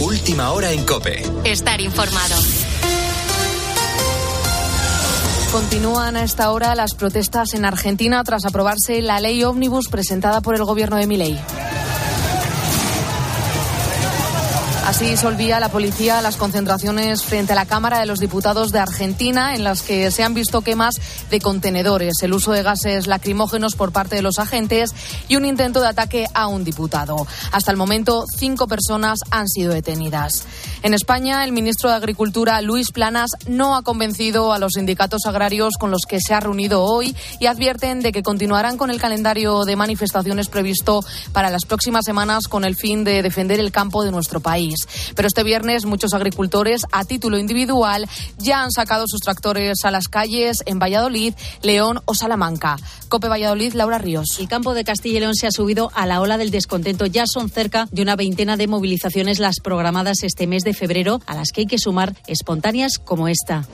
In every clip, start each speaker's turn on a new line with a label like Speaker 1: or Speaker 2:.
Speaker 1: Última hora en Cope.
Speaker 2: Estar informado.
Speaker 3: Continúan a esta hora las protestas en Argentina tras aprobarse la ley ómnibus presentada por el gobierno de Milei. Así solvía la policía las concentraciones frente a la Cámara de los Diputados de Argentina, en las que se han visto quemas de contenedores, el uso de gases lacrimógenos por parte de los agentes y un intento de ataque a un diputado. Hasta el momento, cinco personas han sido detenidas. En España, el ministro de Agricultura, Luis Planas, no ha convencido a los sindicatos agrarios con los que se ha reunido hoy y advierten de que continuarán con el calendario de manifestaciones previsto para las próximas semanas con el fin de defender el campo de nuestro país. Pero este viernes muchos agricultores a título individual ya han sacado sus tractores a las calles en Valladolid, León o Salamanca. Cope Valladolid, Laura Ríos.
Speaker 4: El campo de Castilla y León se ha subido a la ola del descontento. Ya son cerca de una veintena de movilizaciones las programadas este mes de febrero, a las que hay que sumar espontáneas como esta.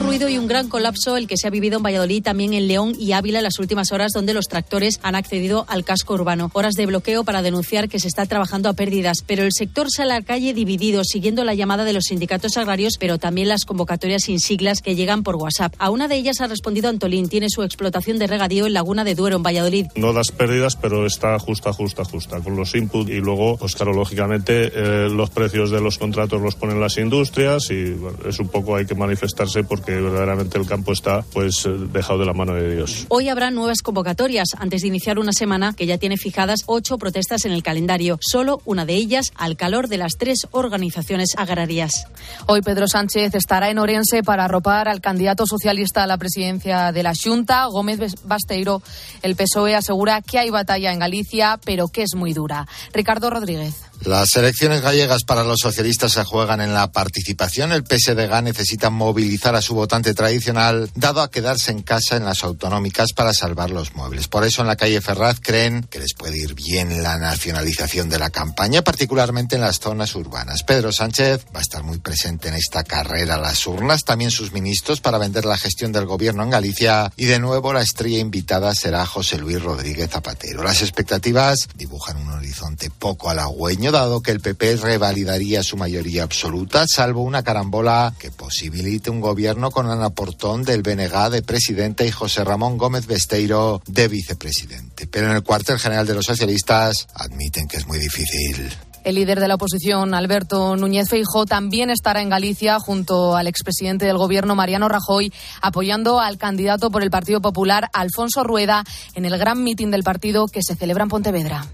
Speaker 4: Ruido y un gran colapso el que se ha vivido en Valladolid, también en León y Ávila en las últimas horas, donde los tractores han accedido al casco urbano. Horas de bloqueo para denunciar que se está trabajando a pérdidas, pero el sector sale a la calle dividido, siguiendo la llamada de los sindicatos agrarios, pero también las convocatorias sin siglas que llegan por WhatsApp. A una de ellas ha respondido Antolín, tiene su explotación de regadío en Laguna de Duero, en Valladolid.
Speaker 5: No das pérdidas, pero está justa, justa, justa, con los inputs y luego, pues claro, lógicamente eh, los precios de los contratos los ponen las industrias y es un poco hay que manifestarse porque verdaderamente el campo está pues eh, dejado de la mano de Dios.
Speaker 4: Hoy habrá nuevas convocatorias antes de iniciar una semana que ya tiene fijadas ocho protestas en el calendario, solo una de ellas al calor de las tres organizaciones agrarias.
Speaker 3: Hoy Pedro Sánchez estará en Orense para arropar al candidato socialista a la presidencia de la Junta, Gómez Basteiro. El PSOE asegura que hay batalla en Galicia, pero que es muy dura. Ricardo Rodríguez.
Speaker 6: Las elecciones gallegas para los socialistas se juegan en la participación. El PSDG necesita movilizar a su votante tradicional, dado a quedarse en casa en las autonómicas para salvar los muebles. Por eso en la calle Ferraz creen que les puede ir bien la nacionalización de la campaña, particularmente en las zonas urbanas. Pedro Sánchez va a estar muy presente en esta carrera a las urnas, también sus ministros para vender la gestión del gobierno en Galicia y de nuevo la estrella invitada será José Luis Rodríguez Zapatero. Las expectativas dibujan un horizonte poco halagüeño dado que el PP revalidaría su mayoría absoluta, salvo una carambola que posibilite un gobierno con Ana Portón del BNG de presidente y José Ramón Gómez Besteiro de vicepresidente. Pero en el cuartel general de los socialistas admiten que es muy difícil.
Speaker 3: El líder de la oposición, Alberto Núñez Feijóo, también estará en Galicia junto al expresidente del gobierno, Mariano Rajoy, apoyando al candidato por el Partido Popular, Alfonso Rueda, en el gran mitin del partido que se celebra en Pontevedra.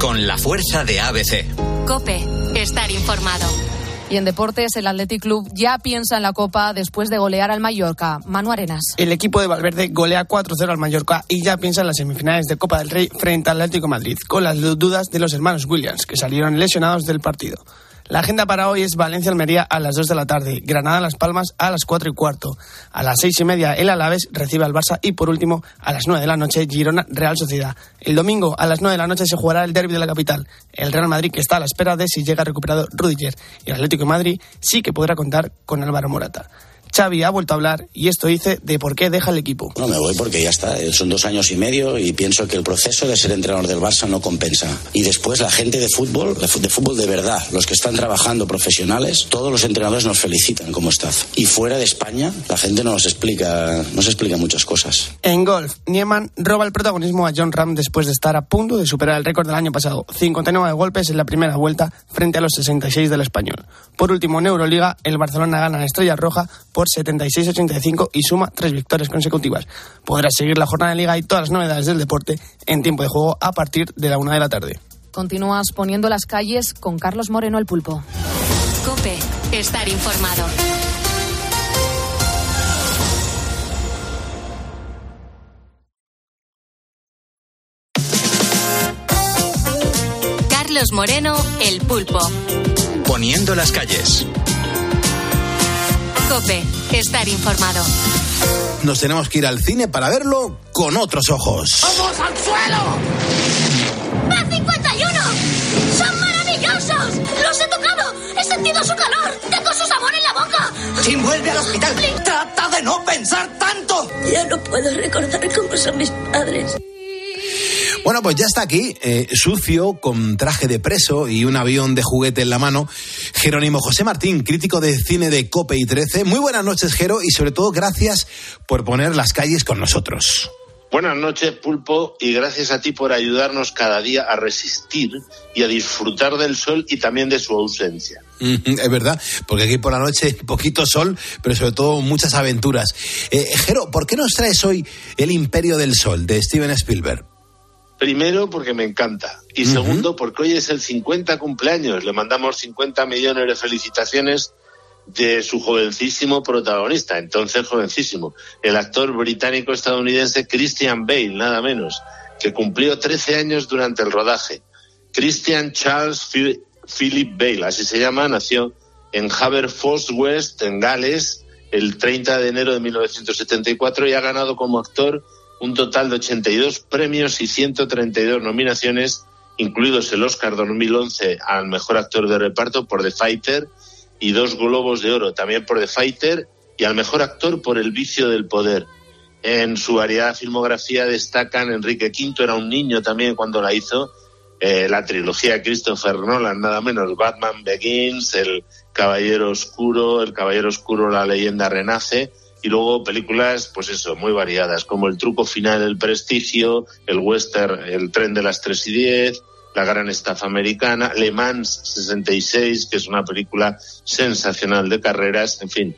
Speaker 1: Con la fuerza de ABC.
Speaker 2: Cope, estar informado.
Speaker 3: Y en deportes, el Athletic Club ya piensa en la Copa después de golear al Mallorca. Manu Arenas.
Speaker 7: El equipo de Valverde golea 4-0 al Mallorca y ya piensa en las semifinales de Copa del Rey frente al Atlético Madrid, con las dudas de los hermanos Williams, que salieron lesionados del partido. La agenda para hoy es Valencia-Almería a las 2 de la tarde, Granada-Las Palmas a las 4 y cuarto, a las 6 y media el Alaves recibe al Barça y por último a las 9 de la noche Girona-Real Sociedad. El domingo a las 9 de la noche se jugará el derby de la capital. El Real Madrid que está a la espera de si llega recuperado Rudiger y el Atlético Madrid sí que podrá contar con Álvaro Morata. Xavi ha vuelto a hablar y esto dice de por qué deja el equipo.
Speaker 8: No me voy porque ya está, son dos años y medio y pienso que el proceso de ser entrenador del Barça no compensa. Y después la gente de fútbol, de fútbol de verdad, los que están trabajando profesionales, todos los entrenadores nos felicitan como staff. Y fuera de España, la gente nos explica, nos explica muchas cosas.
Speaker 7: En golf, Nieman roba el protagonismo a John Ram después de estar a punto de superar el récord del año pasado, 59 golpes en la primera vuelta frente a los 66 del español. Por último, en Euroliga, el Barcelona gana a Estrella Roja por 76-85 y suma tres victorias consecutivas. Podrás seguir la jornada de liga y todas las novedades del deporte en tiempo de juego a partir de la una de la tarde.
Speaker 3: Continúas poniendo las calles con Carlos Moreno el pulpo.
Speaker 2: Cope, estar informado. Carlos Moreno el pulpo.
Speaker 1: Poniendo las calles.
Speaker 2: Cope, estar informado.
Speaker 9: Nos tenemos que ir al cine para verlo con otros ojos.
Speaker 10: ¡Vamos al suelo!
Speaker 11: ¡B51! ¡Son maravillosos! ¡Los he tocado! ¡He sentido su calor! ¡Tengo su sabor en la boca!
Speaker 10: ¡Jim vuelve al hospital! ¡Trata de no pensar tanto!
Speaker 11: Ya no puedo recordar cómo son mis padres.
Speaker 9: Bueno, pues ya está aquí, eh, sucio, con traje de preso y un avión de juguete en la mano. Jerónimo José Martín, crítico de cine de Cope y 13. Muy buenas noches, Jero, y sobre todo gracias por poner las calles con nosotros.
Speaker 12: Buenas noches, Pulpo, y gracias a ti por ayudarnos cada día a resistir y a disfrutar del sol y también de su ausencia.
Speaker 9: Es verdad, porque aquí por la noche poquito sol, pero sobre todo muchas aventuras. Eh, Jero, ¿por qué nos traes hoy El Imperio del Sol de Steven Spielberg?
Speaker 12: Primero, porque me encanta. Y segundo, porque hoy es el 50 cumpleaños. Le mandamos 50 millones de felicitaciones de su jovencísimo protagonista, entonces jovencísimo, el actor británico-estadounidense Christian Bale, nada menos, que cumplió 13 años durante el rodaje. Christian Charles Philip Bale, así se llama, nació en Haverfordwest, West, en Gales, el 30 de enero de 1974 y ha ganado como actor un total de 82 premios y 132 nominaciones, incluidos el Oscar 2011 al mejor actor de reparto por The Fighter y dos Globos de Oro, también por The Fighter y al mejor actor por El vicio del poder. En su variada filmografía destacan Enrique V, era un niño también cuando la hizo, eh, la trilogía Christopher Nolan, nada menos, Batman Begins, El Caballero Oscuro, El Caballero Oscuro, La leyenda renace, y luego películas, pues eso, muy variadas, como El truco final, El prestigio, El western, El tren de las tres y diez, la gran estafa americana, Le Mans 66, que es una película sensacional de carreras, en fin.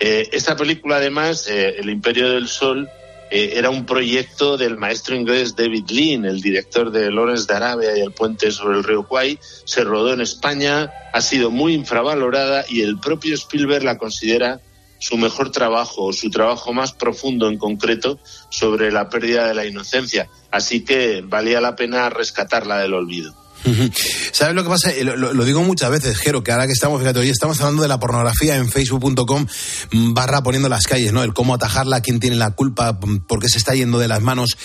Speaker 12: Eh, esta película, además, eh, El Imperio del Sol, eh, era un proyecto del maestro inglés David Lean, el director de Lawrence de Arabia y el puente sobre el río Kwai. Se rodó en España, ha sido muy infravalorada y el propio Spielberg la considera su mejor trabajo, su trabajo más profundo en concreto sobre la pérdida de la inocencia así que valía la pena rescatarla del olvido.
Speaker 9: ¿Sabes lo que pasa? Eh, lo, digo muchas veces, Jero, que ahora que estamos, fíjate, hoy estamos hablando de la pornografía en facebook.com barra poniendo las calles, ¿no? El cómo atajarla, quién tiene la culpa, por qué se está yendo de las manos.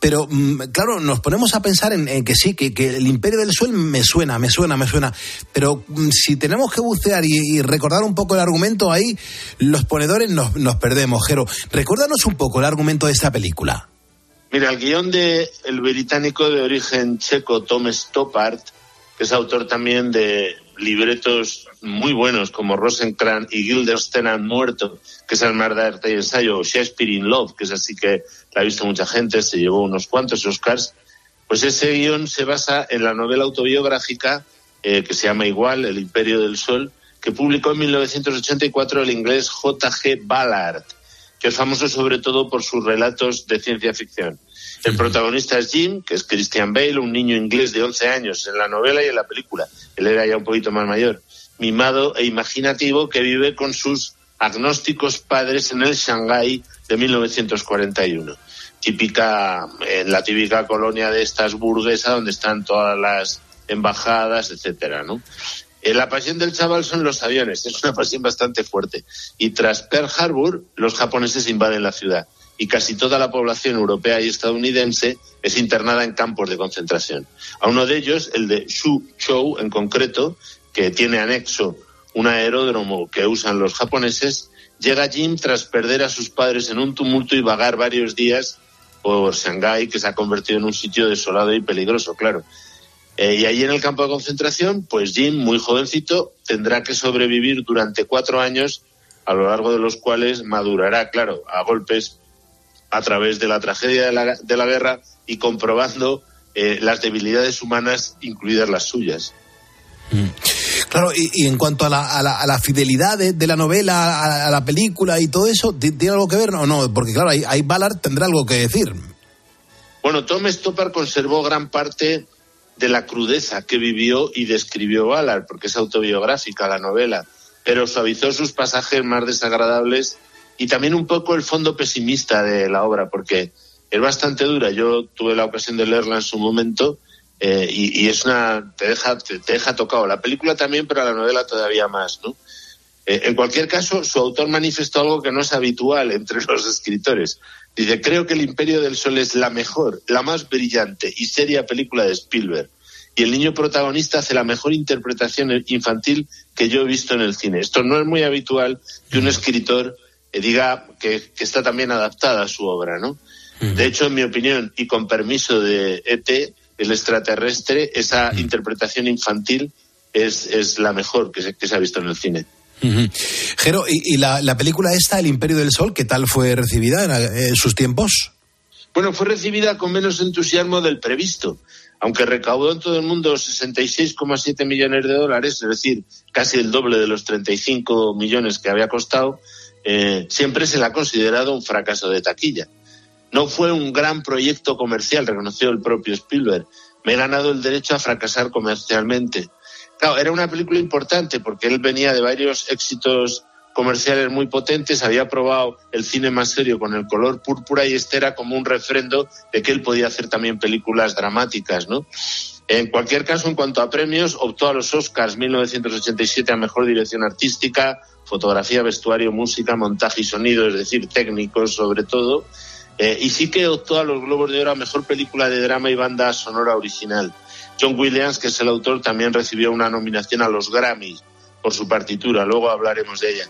Speaker 9: Pero, mm, claro, nos ponemos a pensar en, que sí, que, el imperio del suelo me suena, me suena, me suena. Pero mm, si tenemos que bucear y, recordar un poco el argumento ahí, los ponedores nos, nos perdemos, Jero. Recuérdanos un poco el argumento de esta película.
Speaker 12: Mira, el guion de el británico de origen checo Tom Stoppard, que es autor también de libretos muy buenos como Rosencrantz y Guildenstern han muerto, que es el mar de arte y ensayo, o Shakespeare in Love, que es así que la ha visto mucha gente, se llevó unos cuantos Oscars, pues ese guion se basa en la novela autobiográfica eh, que se llama igual, El Imperio del Sol, que publicó en 1984 el inglés J.G. Ballard que es famoso sobre todo por sus relatos de ciencia ficción. El protagonista es Jim, que es Christian Bale, un niño inglés de 11 años en la novela y en la película. Él era ya un poquito más mayor, mimado e imaginativo que vive con sus agnósticos padres en el Shanghái de 1941. Típica, en la típica colonia de estas burguesas donde están todas las embajadas, etcétera, ¿no? Eh, la pasión del chaval son los aviones, es una pasión bastante fuerte. Y tras Pearl Harbor, los japoneses invaden la ciudad y casi toda la población europea y estadounidense es internada en campos de concentración. A uno de ellos, el de Shuchou en concreto, que tiene anexo un aeródromo que usan los japoneses, llega Jim tras perder a sus padres en un tumulto y vagar varios días por Shanghái, que se ha convertido en un sitio desolado y peligroso, claro. Eh, y ahí en el campo de concentración, pues Jim, muy jovencito, tendrá que sobrevivir durante cuatro años, a lo largo de los cuales madurará, claro, a golpes a través de la tragedia de la, de la guerra y comprobando eh, las debilidades humanas, incluidas las suyas.
Speaker 9: Mm. Claro, y, en cuanto a la, a la, fidelidad de, la novela, a, la película y todo eso, ¿tiene algo que ver o no? Porque claro, ahí, ahí Ballard tendrá algo que decir.
Speaker 12: Bueno, Tom Stoppard conservó gran parte de la crudeza que vivió y describió Ballard, porque es autobiográfica la novela, pero suavizó sus pasajes más desagradables y también un poco el fondo pesimista de la obra, porque es bastante dura. Yo tuve la ocasión de leerla en su momento eh, y, es una te deja te, deja tocado. La película también, pero la novela todavía más, ¿no? Eh, en cualquier caso, su autor manifestó algo que no es habitual entre los escritores. Dice, creo que El Imperio del Sol es la mejor, la más brillante y seria película de Spielberg. Y el niño protagonista hace la mejor interpretación infantil que yo he visto en el cine. Esto no es muy habitual que un escritor eh, diga que, está también adaptada a su obra, ¿no? De hecho, en mi opinión, y con permiso de ET, el extraterrestre, esa interpretación infantil es, es la mejor que se, que se ha visto en el cine.
Speaker 9: Jero, ¿y, la, la película esta, El Imperio del Sol, qué tal fue recibida en, sus tiempos?
Speaker 12: Bueno, fue recibida con menos entusiasmo del previsto, aunque recaudó en todo el mundo 66,7 millones de dólares, es decir, casi el doble de los 35 millones que había costado, eh, siempre se le ha considerado un fracaso de taquilla. No fue un gran proyecto comercial, reconoció el propio Spielberg. Me he ganado el derecho a fracasar comercialmente. Claro, era una película importante porque él venía de varios éxitos comerciales muy potentes, había probado el cine más serio con el color púrpura y este era como un refrendo de que él podía hacer también películas dramáticas, ¿no? En cualquier caso, en cuanto a premios, optó a los Oscars 1987 a Mejor Dirección Artística, Fotografía, Vestuario, Música, Montaje y Sonido, es decir, técnicos sobre todo, eh, y sí que optó a los Globos de Oro a Mejor Película de Drama y Banda Sonora Original. John Williams, que es el autor, también recibió una nominación a los Grammys por su partitura, luego hablaremos de ella.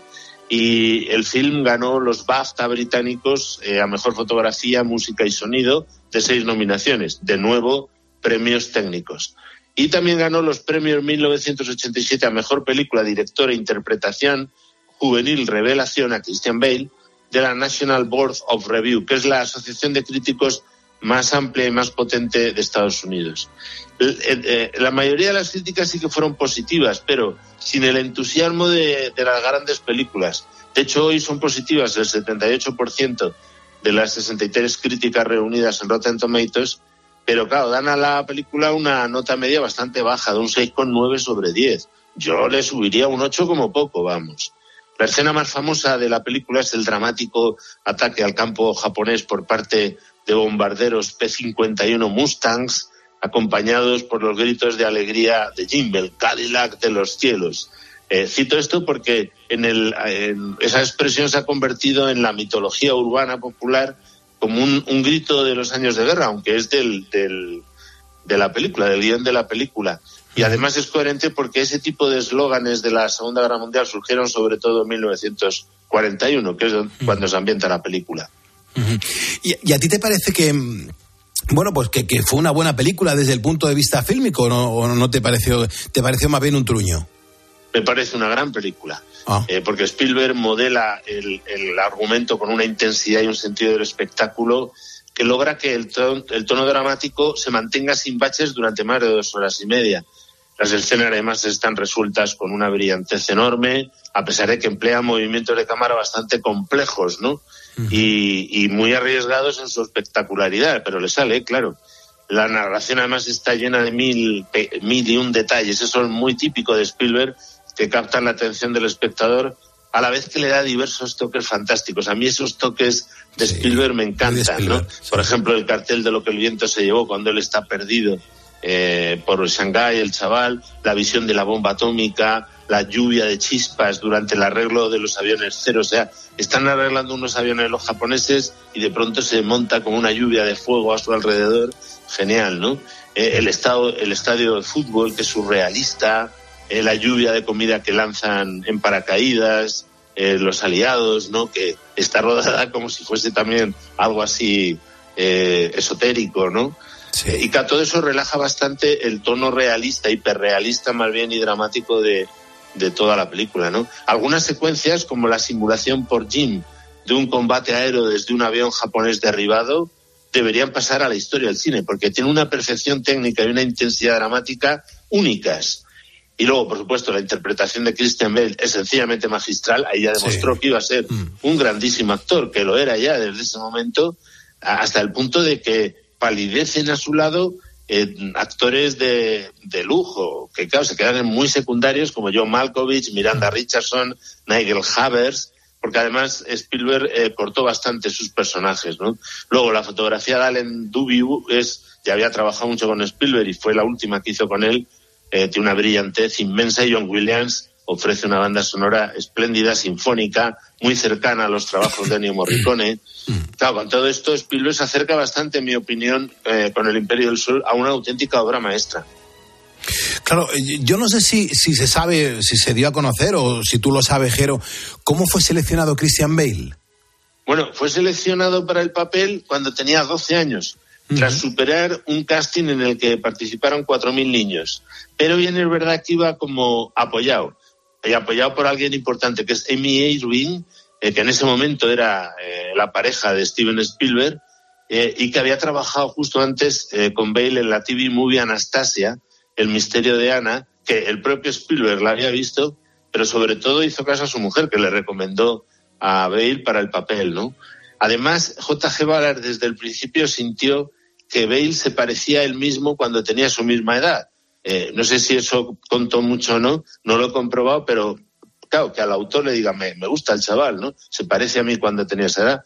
Speaker 12: Y el film ganó los BAFTA británicos eh, a Mejor Fotografía, Música y Sonido de seis nominaciones, de nuevo premios técnicos. Y también ganó los premios 1987 a Mejor Película, Director e Interpretación Juvenil Revelación a Christian Bale de la National Board of Review, que es la asociación de críticos más amplia y más potente de Estados Unidos. Eh, eh, La mayoría de las críticas sí que fueron positivas, pero sin el entusiasmo de, de las grandes películas. De hecho, hoy son positivas el 78% de las 63 críticas reunidas en Rotten Tomatoes, pero claro, dan a la película una nota media bastante baja, de un 6,9 sobre 10. Yo le subiría un 8 como poco, vamos. La escena más famosa de la película es el dramático ataque al campo japonés por parte de bombarderos P-51 Mustangs, acompañados por los gritos de alegría de Jimmy, el Cadillac de los cielos. Eh, cito esto porque en el, en esa expresión se ha convertido en la mitología urbana popular como un, un grito de los años de guerra, aunque es del, del, de la película, del guion de la película. Y además es coherente porque ese tipo de eslóganes de la Segunda Guerra Mundial surgieron sobre todo en 1941, que es cuando se ambienta la película.
Speaker 9: ¿Y, y a ti te parece que, mm, bueno, pues que, que fue una buena película desde el punto de vista fílmico o no, o no te pareció, te pareció más bien un truño?
Speaker 12: Me parece una gran película.
Speaker 9: Ah.
Speaker 12: Eh, porque Spielberg modela el, el argumento con una intensidad y un sentido del espectáculo que logra que el, ton- el tono dramático se mantenga sin baches durante más de dos horas y media. Las escenas además están resueltas con una brillantez enorme, a pesar de que emplean movimientos de cámara bastante complejos, ¿no? Y, y muy arriesgados en su espectacularidad, pero le sale, claro. La narración además está llena de mil, mil y un detalles, eso es muy típico de Spielberg, que captan la atención del espectador a la vez que le da diversos toques fantásticos. A mí esos toques de Spielberg me encantan, ¿no? Por ejemplo, el cartel de lo que el viento se llevó cuando él está perdido eh, por Shanghái, el chaval, la visión de la bomba atómica, la lluvia de chispas durante el arreglo de los aviones cero. O sea, están arreglando unos aviones los japoneses y de pronto se monta como una lluvia de fuego a su alrededor. Genial, ¿no? Eh, el, estado, el estadio de fútbol, que es surrealista, eh, la lluvia de comida que lanzan en paracaídas, eh, los aliados, ¿no? Que está rodada como si fuese también algo así esotérico, ¿no? Y que a todo eso relaja bastante el tono realista, hiperrealista más bien y dramático de, de toda la película, ¿no? Algunas secuencias, como la simulación por Jim de un combate aéreo desde un avión japonés derribado, deberían pasar a la historia del cine, porque tiene una perfección técnica y una intensidad dramática únicas. Y luego, por supuesto, la interpretación de Christian Bale es sencillamente magistral. Ahí ya demostró que iba a ser un grandísimo actor, que lo era ya desde ese momento, hasta el punto de que palidecen a su lado eh, actores de, de lujo, que claro, se quedan muy secundarios, como John Malkovich, Miranda Richardson, Nigel Havers, porque además Spielberg eh, cortó bastante sus personajes, ¿no? Luego, la fotografía de Allen Dubiu es, ya había trabajado mucho con Spielberg y fue la última que hizo con él, eh, tiene una brillantez inmensa y John Williams ofrece una banda sonora espléndida, sinfónica, muy cercana a los trabajos de Ennio Morricone. Claro, con todo esto Spielberg se acerca bastante, en mi opinión, eh, con El Imperio del Sol a una auténtica obra maestra.
Speaker 9: Claro, eh, yo no sé si, si se sabe, si se dio a conocer o si tú lo sabes, Jero, ¿cómo fue seleccionado Christian Bale?
Speaker 12: Bueno, fue seleccionado para el papel cuando tenía 12 años, tras superar un casting en el que participaron 4.000 niños. Pero bien es verdad que iba como apoyado, apoyado por alguien importante, que es Amy Irving, eh, que en ese momento era eh, la pareja de Steven Spielberg, eh, y que había trabajado justo antes con Bale en la TV movie Anastasia, El misterio de Ana, que el propio Spielberg la había visto, pero sobre todo hizo caso a su mujer, que le recomendó a Bale para el papel, ¿no? Además, J.G. Ballard desde el principio sintió que Bale se parecía a él mismo cuando tenía su misma edad. Eh, no sé si eso contó mucho o no, no lo he comprobado, pero claro, que al autor le diga, me, me gusta el chaval, ¿no? Se parece a mí cuando tenía esa edad.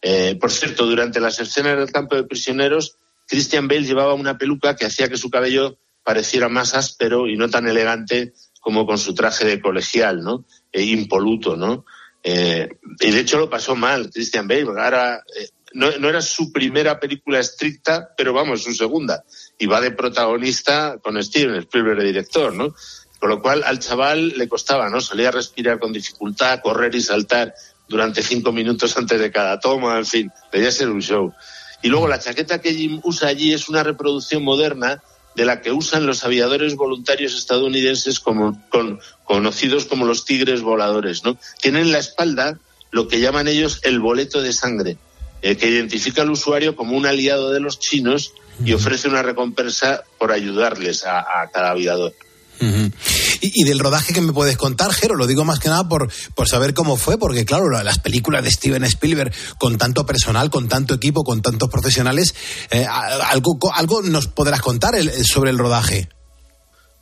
Speaker 12: Eh, por cierto, durante las escenas del campo de prisioneros, Christian Bale llevaba una peluca que hacía que su cabello pareciera más áspero y no tan elegante como con su traje de colegial, ¿no? E impoluto, ¿no? Y de hecho lo pasó mal Christian Bale, ahora no, era su primera película estricta, pero vamos, su segunda. Y va de protagonista con Steven Spielberg de director, ¿no? Con lo cual al chaval le costaba, ¿no? Solía respirar con dificultad, correr y saltar durante cinco minutos antes de cada toma, en fin, debía ser un show. Y luego la chaqueta que Jim usa allí es una reproducción moderna de la que usan los aviadores voluntarios estadounidenses como, con, conocidos como los tigres voladores, ¿no? Tienen en la espalda lo que llaman ellos el boleto de sangre, eh, que identifica al usuario como un aliado de los chinos y ofrece una recompensa por ayudarles a, a cada aviador.
Speaker 9: Uh -huh. y, y, del rodaje que me puedes contar, Jero, lo digo más que nada por, por saber cómo fue, porque claro, las películas de Steven Spielberg con tanto personal, con tanto equipo, con tantos profesionales, eh, algo, algo nos podrás contar el, sobre el rodaje.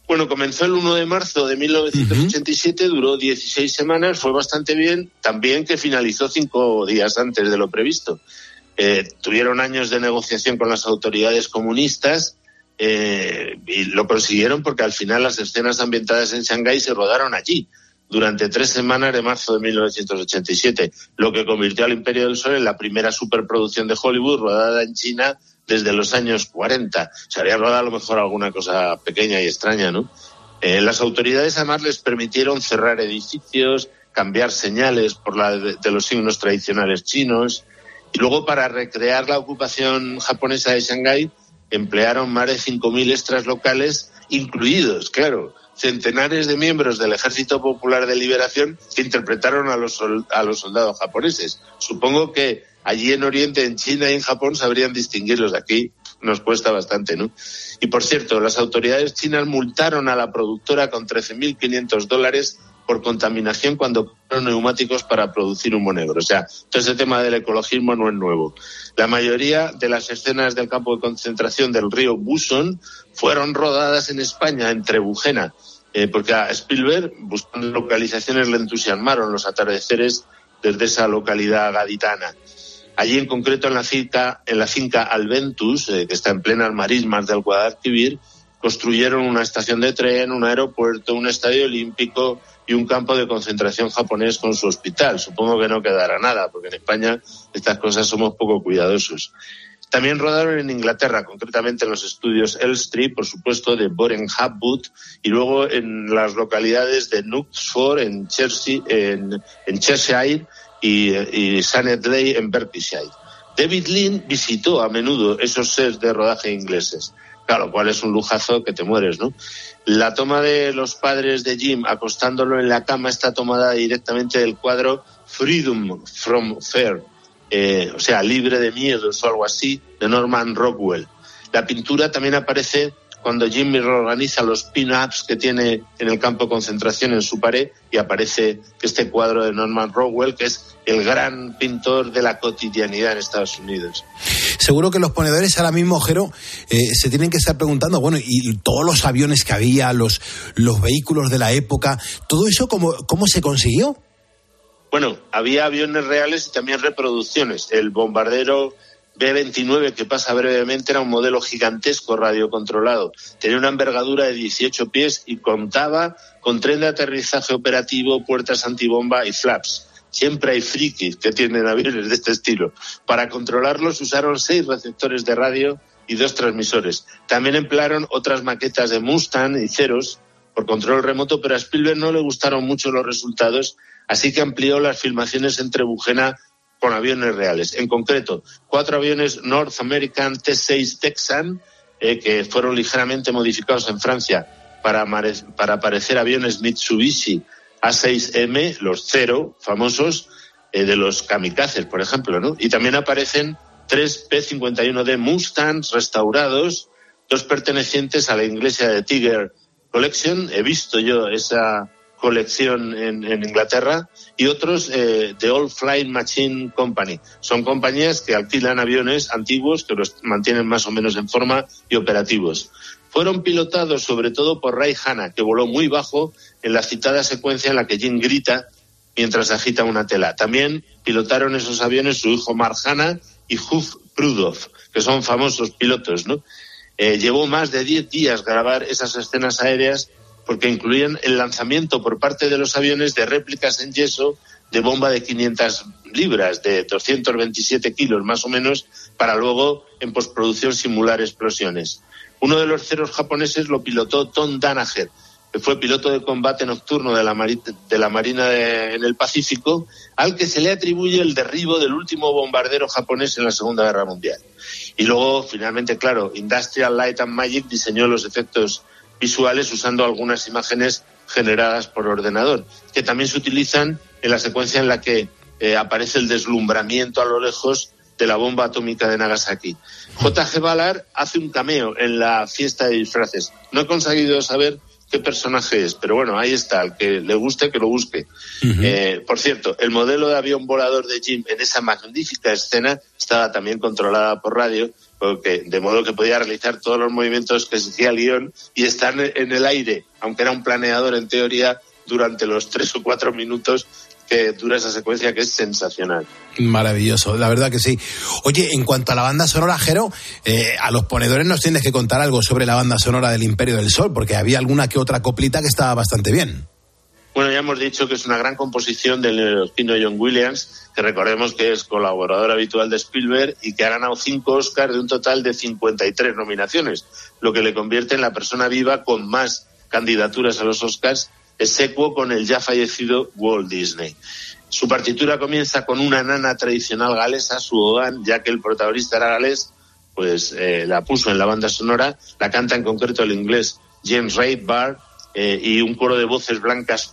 Speaker 12: Bueno, comenzó el 1 de marzo de 1987, uh -huh. duró 16 semanas, fue bastante bien, también que finalizó cinco días antes de lo previsto. Eh, tuvieron años de negociación con las autoridades comunistas, eh, y lo consiguieron porque al final las escenas ambientadas en Shanghái se rodaron allí durante tres semanas de marzo de 1987, lo que convirtió al Imperio del Sol en la primera superproducción de Hollywood rodada en China desde los años 40. Se habría rodado a lo mejor alguna cosa pequeña y extraña, ¿no? Eh, las autoridades además les permitieron cerrar edificios, cambiar señales por la de, de los signos tradicionales chinos y luego para recrear la ocupación japonesa de Shanghái emplearon más de 5.000 extras locales, incluidos, claro, centenares de miembros del Ejército Popular de Liberación que interpretaron a los, a los soldados japoneses. Supongo que allí en Oriente, en China y en Japón sabrían distinguirlos. Aquí nos cuesta bastante, ¿no? Y por cierto, las autoridades chinas multaron a la productora con 13.500 dólares por contaminación cuando fueron neumáticos para producir humo negro. O sea, todo ese tema del ecologismo no es nuevo. La mayoría de las escenas del campo de concentración del río Buson fueron rodadas en España, en Trebujena, eh, porque a Spielberg, buscando localizaciones, le entusiasmaron los atardeceres desde esa localidad gaditana. Allí, en concreto, en la finca, en la finca Alventus, eh, que está en plenas marismas del Guadalquivir, construyeron una estación de tren, un aeropuerto, un estadio olímpico y un campo de concentración japonés con su hospital. Supongo que no quedará nada, porque en España estas cosas somos poco cuidadosos. También rodaron en Inglaterra, concretamente en los estudios Elstree, por supuesto, de Boren Habwood, y luego en las localidades de Knutsford, en, en, Cheshire, y, y en Berkshire. David Lean visitó a menudo esos sets de rodaje ingleses claro, lo cual es un lujazo que te mueres, ¿no? La toma de los padres de Jim acostándolo en la cama está tomada directamente del cuadro Freedom from Fear, eh, o sea, libre de miedos o algo así, de Norman Rockwell. La pintura también aparece cuando Jimmy reorganiza los pin-ups que tiene en el campo de concentración en su pared y aparece este cuadro de Norman Rockwell, que es el gran pintor de la cotidianidad en Estados Unidos.
Speaker 9: Seguro que los ponedores ahora mismo, Jero, eh, se tienen que estar preguntando, bueno, y todos los aviones que había, los, los vehículos de la época, ¿todo eso cómo, cómo se consiguió?
Speaker 12: Bueno, había aviones reales y también reproducciones. El bombardero B-29, que pasa brevemente, era un modelo gigantesco radiocontrolado. Tenía una envergadura de 18 pies y contaba con tren de aterrizaje operativo, puertas antibomba y flaps. Siempre hay frikis que tienen aviones de este estilo. Para controlarlos usaron seis receptores de radio y dos transmisores. También emplearon otras maquetas de Mustang y Ceros por control remoto, pero a Spielberg no le gustaron mucho los resultados, así que amplió las filmaciones entre Bujena con aviones reales. En concreto, cuatro aviones North American T-6 Texan, eh, que fueron ligeramente modificados en Francia para, para parecer aviones Mitsubishi A6M, los cero famosos, eh, de los kamikazes, por ejemplo, ¿no? Y también aparecen tres P-51D Mustangs restaurados, dos pertenecientes a la iglesia de Tiger Collection. He visto yo esa colección en, Inglaterra y otros eh, de All Flying Machine Company. Son compañías que alquilan aviones antiguos que los mantienen más o menos en forma y operativos. Fueron pilotados sobre todo por Ray Hanna, que voló muy bajo en la citada secuencia en la que Jim grita mientras agita una tela. También pilotaron esos aviones su hijo Mark Hanna y Huf Prudov, que son famosos pilotos, ¿no? Eh, llevó más de 10 días grabar esas escenas aéreas porque incluían el lanzamiento por parte de los aviones de réplicas en yeso de bomba de 500 libras, de 227 kilos más o menos, para luego en postproducción simular explosiones. Uno de los ceros japoneses lo pilotó Tom Danaher, que fue piloto de combate nocturno de la, de la Marina en el Pacífico, al que se le atribuye el derribo del último bombardero japonés en la Segunda Guerra Mundial. Y luego, finalmente, claro, Industrial Light and Magic diseñó los efectos visuales usando algunas imágenes generadas por ordenador, que también se utilizan en la secuencia en la que eh, aparece el deslumbramiento a lo lejos de la bomba atómica de Nagasaki. J.G. Ballard hace un cameo en la fiesta de disfraces. No he conseguido saber qué personaje es, pero bueno, ahí está, al que le guste, que lo busque. Eh, por cierto, el modelo de avión volador de Jim en esa magnífica escena estaba también controlada por radio, porque, de modo que podía realizar todos los movimientos que decía el guion y estar en el aire, aunque era un planeador en teoría, durante los tres o cuatro minutos que dura esa secuencia que es sensacional.
Speaker 9: Maravilloso, la verdad que sí. Oye, en cuanto a la banda sonora, Jero, eh, a los ponedores nos tienes que contar algo sobre la banda sonora del Imperio del Sol, porque había alguna que otra coplita que estaba bastante bien.
Speaker 12: Bueno, ya hemos dicho que es una gran composición del neoyorquino John Williams, que recordemos que es colaborador habitual de Spielberg y que ha ganado cinco Oscars de un total de 53 nominaciones, lo que le convierte en la persona viva con más candidaturas a los Oscars es secuo con el ya fallecido Walt Disney. Su partitura comienza con una nana tradicional galesa, su Ogan, ya que el protagonista era galés, pues eh, la puso en la banda sonora, la canta en concreto el inglés James Ray Barr eh, y un coro de voces blancas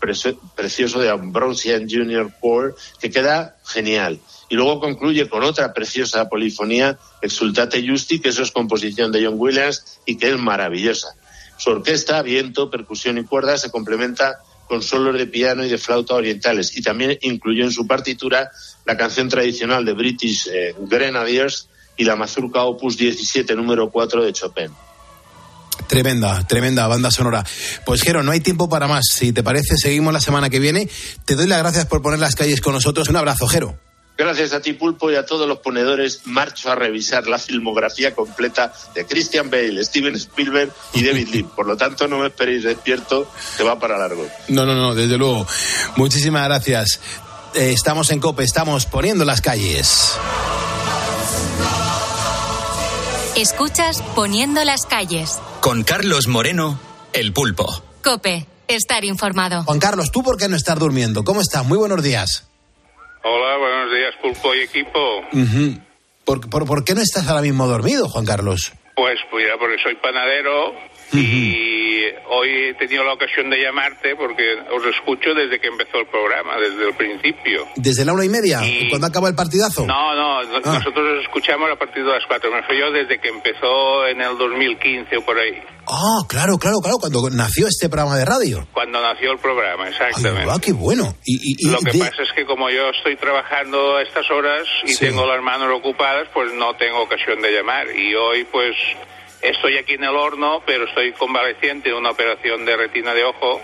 Speaker 12: precioso de Ambrosian Junior Core que queda genial. Y luego concluye con otra preciosa polifonía, Exultate Justi, que eso es composición de John Williams y que es maravillosa. Su orquesta, viento, percusión y cuerdas se complementa con solos de piano y de flauta orientales y también incluyó en su partitura la canción tradicional de British eh, Grenadiers y la mazurca opus 17 número 4 de Chopin.
Speaker 9: Tremenda, tremenda banda sonora. Pues Jero, no hay tiempo para más. Si te parece, seguimos la semana que viene. Te doy las gracias por poner las calles con nosotros. Un abrazo, Jero.
Speaker 12: Gracias a ti, Pulpo, y a todos los ponedores, marcho a revisar la filmografía completa de Christian Bale, Steven Spielberg y David Lee. Por lo tanto, no me esperéis despierto, que va para largo.
Speaker 9: No, no, no, desde luego. Muchísimas gracias. Eh, estamos en COPE, estamos poniendo las calles.
Speaker 2: Escuchas Poniendo las calles.
Speaker 1: Con Carlos Moreno, El Pulpo.
Speaker 2: COPE, estar informado.
Speaker 9: Juan Carlos, ¿tú por qué no estás durmiendo? ¿Cómo estás? Muy buenos días.
Speaker 13: Hola, buenos días, Pulpo y equipo.
Speaker 9: ¿Por, por, qué no estás ahora mismo dormido, Juan Carlos?
Speaker 13: Pues, pues porque soy panadero y hoy he tenido la ocasión de llamarte porque os escucho desde que empezó el programa, desde el principio.
Speaker 9: ¿Desde la una y media? ¿Cuándo acaba el partidazo?
Speaker 13: No, no, ah. nosotros os escuchamos a partir de las cuatro. Me refiero desde que empezó en el 2015 o por ahí.
Speaker 9: Ah, claro, claro, claro, cuando nació este programa de radio.
Speaker 13: Cuando nació el programa, exactamente.
Speaker 9: Ah, qué bueno. Y,
Speaker 13: Lo que pasa es que como yo estoy trabajando a estas horas y tengo las manos ocupadas, pues no tengo ocasión de llamar. Y hoy, pues, estoy aquí en el horno, pero estoy convaleciente de una operación de retina de ojo.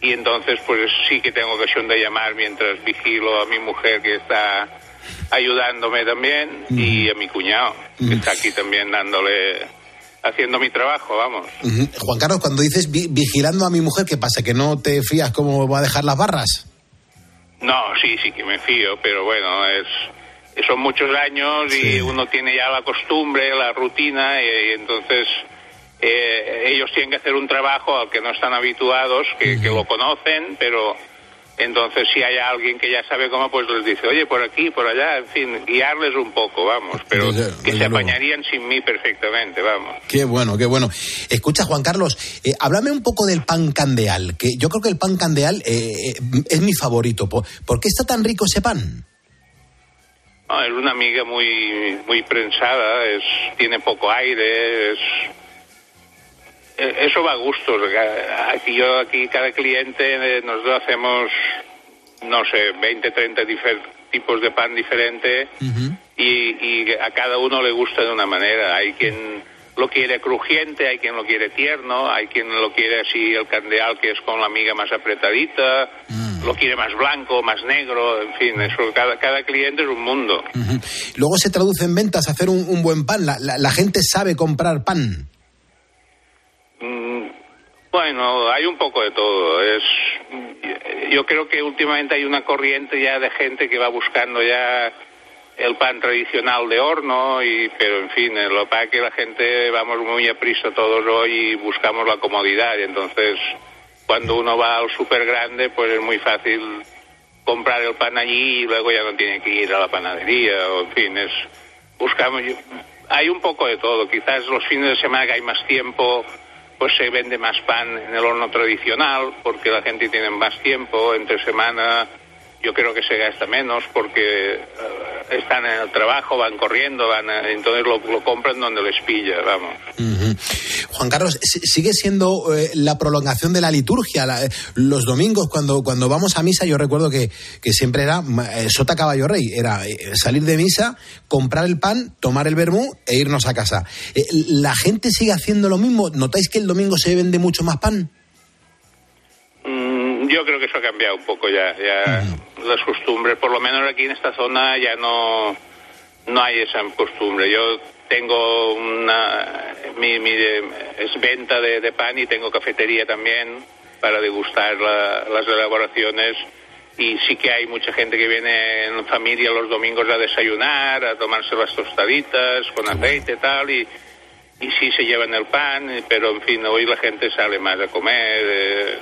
Speaker 13: Y entonces, pues sí que tengo ocasión de llamar mientras vigilo a mi mujer que está ayudándome también y a mi cuñado, que está aquí también dándole haciendo mi trabajo, vamos.
Speaker 9: Juan Carlos, cuando dices vigilando a mi mujer, ¿qué pasa? ¿Que no te fías cómo va a dejar las barras?
Speaker 13: No, sí, sí que me fío, pero bueno, es son muchos años y uno tiene ya la costumbre, la rutina, y, entonces eh, ellos tienen que hacer un trabajo al que no están habituados, que, lo conocen, pero Entonces, si hay alguien que ya sabe cómo, pues les dice, oye, por aquí, por allá, en fin, guiarles un poco, vamos. Pero
Speaker 9: Desde-
Speaker 13: que se
Speaker 9: luego.
Speaker 13: apañarían sin mí perfectamente, vamos.
Speaker 9: Qué bueno, qué bueno. Escucha, Juan Carlos, eh, háblame un poco del pan candeal, que yo creo que el pan candeal eh, eh, es mi favorito. ¿Por, por qué está tan rico ese pan?
Speaker 13: No, es una amiga muy muy prensada, es tiene poco aire, es eh, eso va a gusto. Aquí yo aquí cada cliente eh, nosotros hacemos no sé 20, 30 difer- tipos de pan diferente y, y a cada uno le gusta de una manera. Hay quien lo quiere crujiente, hay quien lo quiere tierno, hay quien lo quiere así el candeal que es con la miga más apretadita, lo quiere más blanco, más negro, en fin, eso cada, cada cliente es un mundo.
Speaker 9: Luego se traduce en ventas hacer un, un buen pan. La, la- la gente sabe comprar pan.
Speaker 13: Mm, Bueno, hay un poco de todo. Es, yo creo que últimamente hay una corriente ya de gente que va buscando ya el pan tradicional de horno, y, pero en fin, lo que que la gente vamos muy a prisa todos hoy y buscamos la comodidad. Y entonces, cuando uno va al super grande, pues es muy fácil comprar el pan allí y luego ya no tiene que ir a la panadería. O en fin, es buscamos. Hay un poco de todo. Quizás los fines de semana que hay más tiempo, pues se vende más pan en el horno tradicional porque la gente tiene más tiempo. Entre semana yo creo que se gasta menos porque eh, están en el trabajo, van corriendo, van a- entonces lo, lo compran donde les pilla, vamos.
Speaker 9: Juan Carlos, si- sigue siendo eh, la prolongación de la liturgia. la- eh, los domingos, cuando, cuando vamos a misa, yo recuerdo que, que siempre era eh, sota caballo rey. Era eh, salir de misa, comprar el pan, tomar el vermú e irnos a casa. Eh, ¿La gente sigue haciendo lo mismo? ¿Notáis que el domingo se vende mucho más pan?
Speaker 13: Yo creo que eso ha cambiado un poco ya, ya las costumbres, por lo menos aquí en esta zona ya no, no hay esa costumbre. Yo tengo una, mi, mi, es venta de, de pan y tengo cafetería también para degustar la- las elaboraciones y sí que hay mucha gente que viene en familia los domingos a desayunar, a tomarse las tostaditas con aceite y tal y, y sí se llevan el pan, pero en fin, hoy la gente sale más a comer. eh,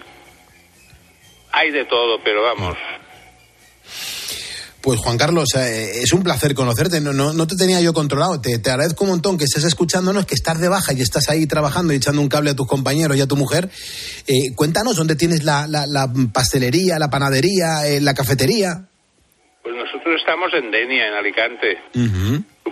Speaker 13: hay de todo, pero vamos.
Speaker 9: Pues Juan Carlos, eh, es un placer conocerte. No, no, no te tenía yo controlado. Te, te agradezco un montón que estés escuchándonos, que estás de baja y estás ahí trabajando y echando un cable a tus compañeros y a tu mujer. Eh, cuéntanos dónde tienes la, la- la pastelería, la panadería, eh, la cafetería.
Speaker 13: Pues nosotros estamos en Denia, en Alicante.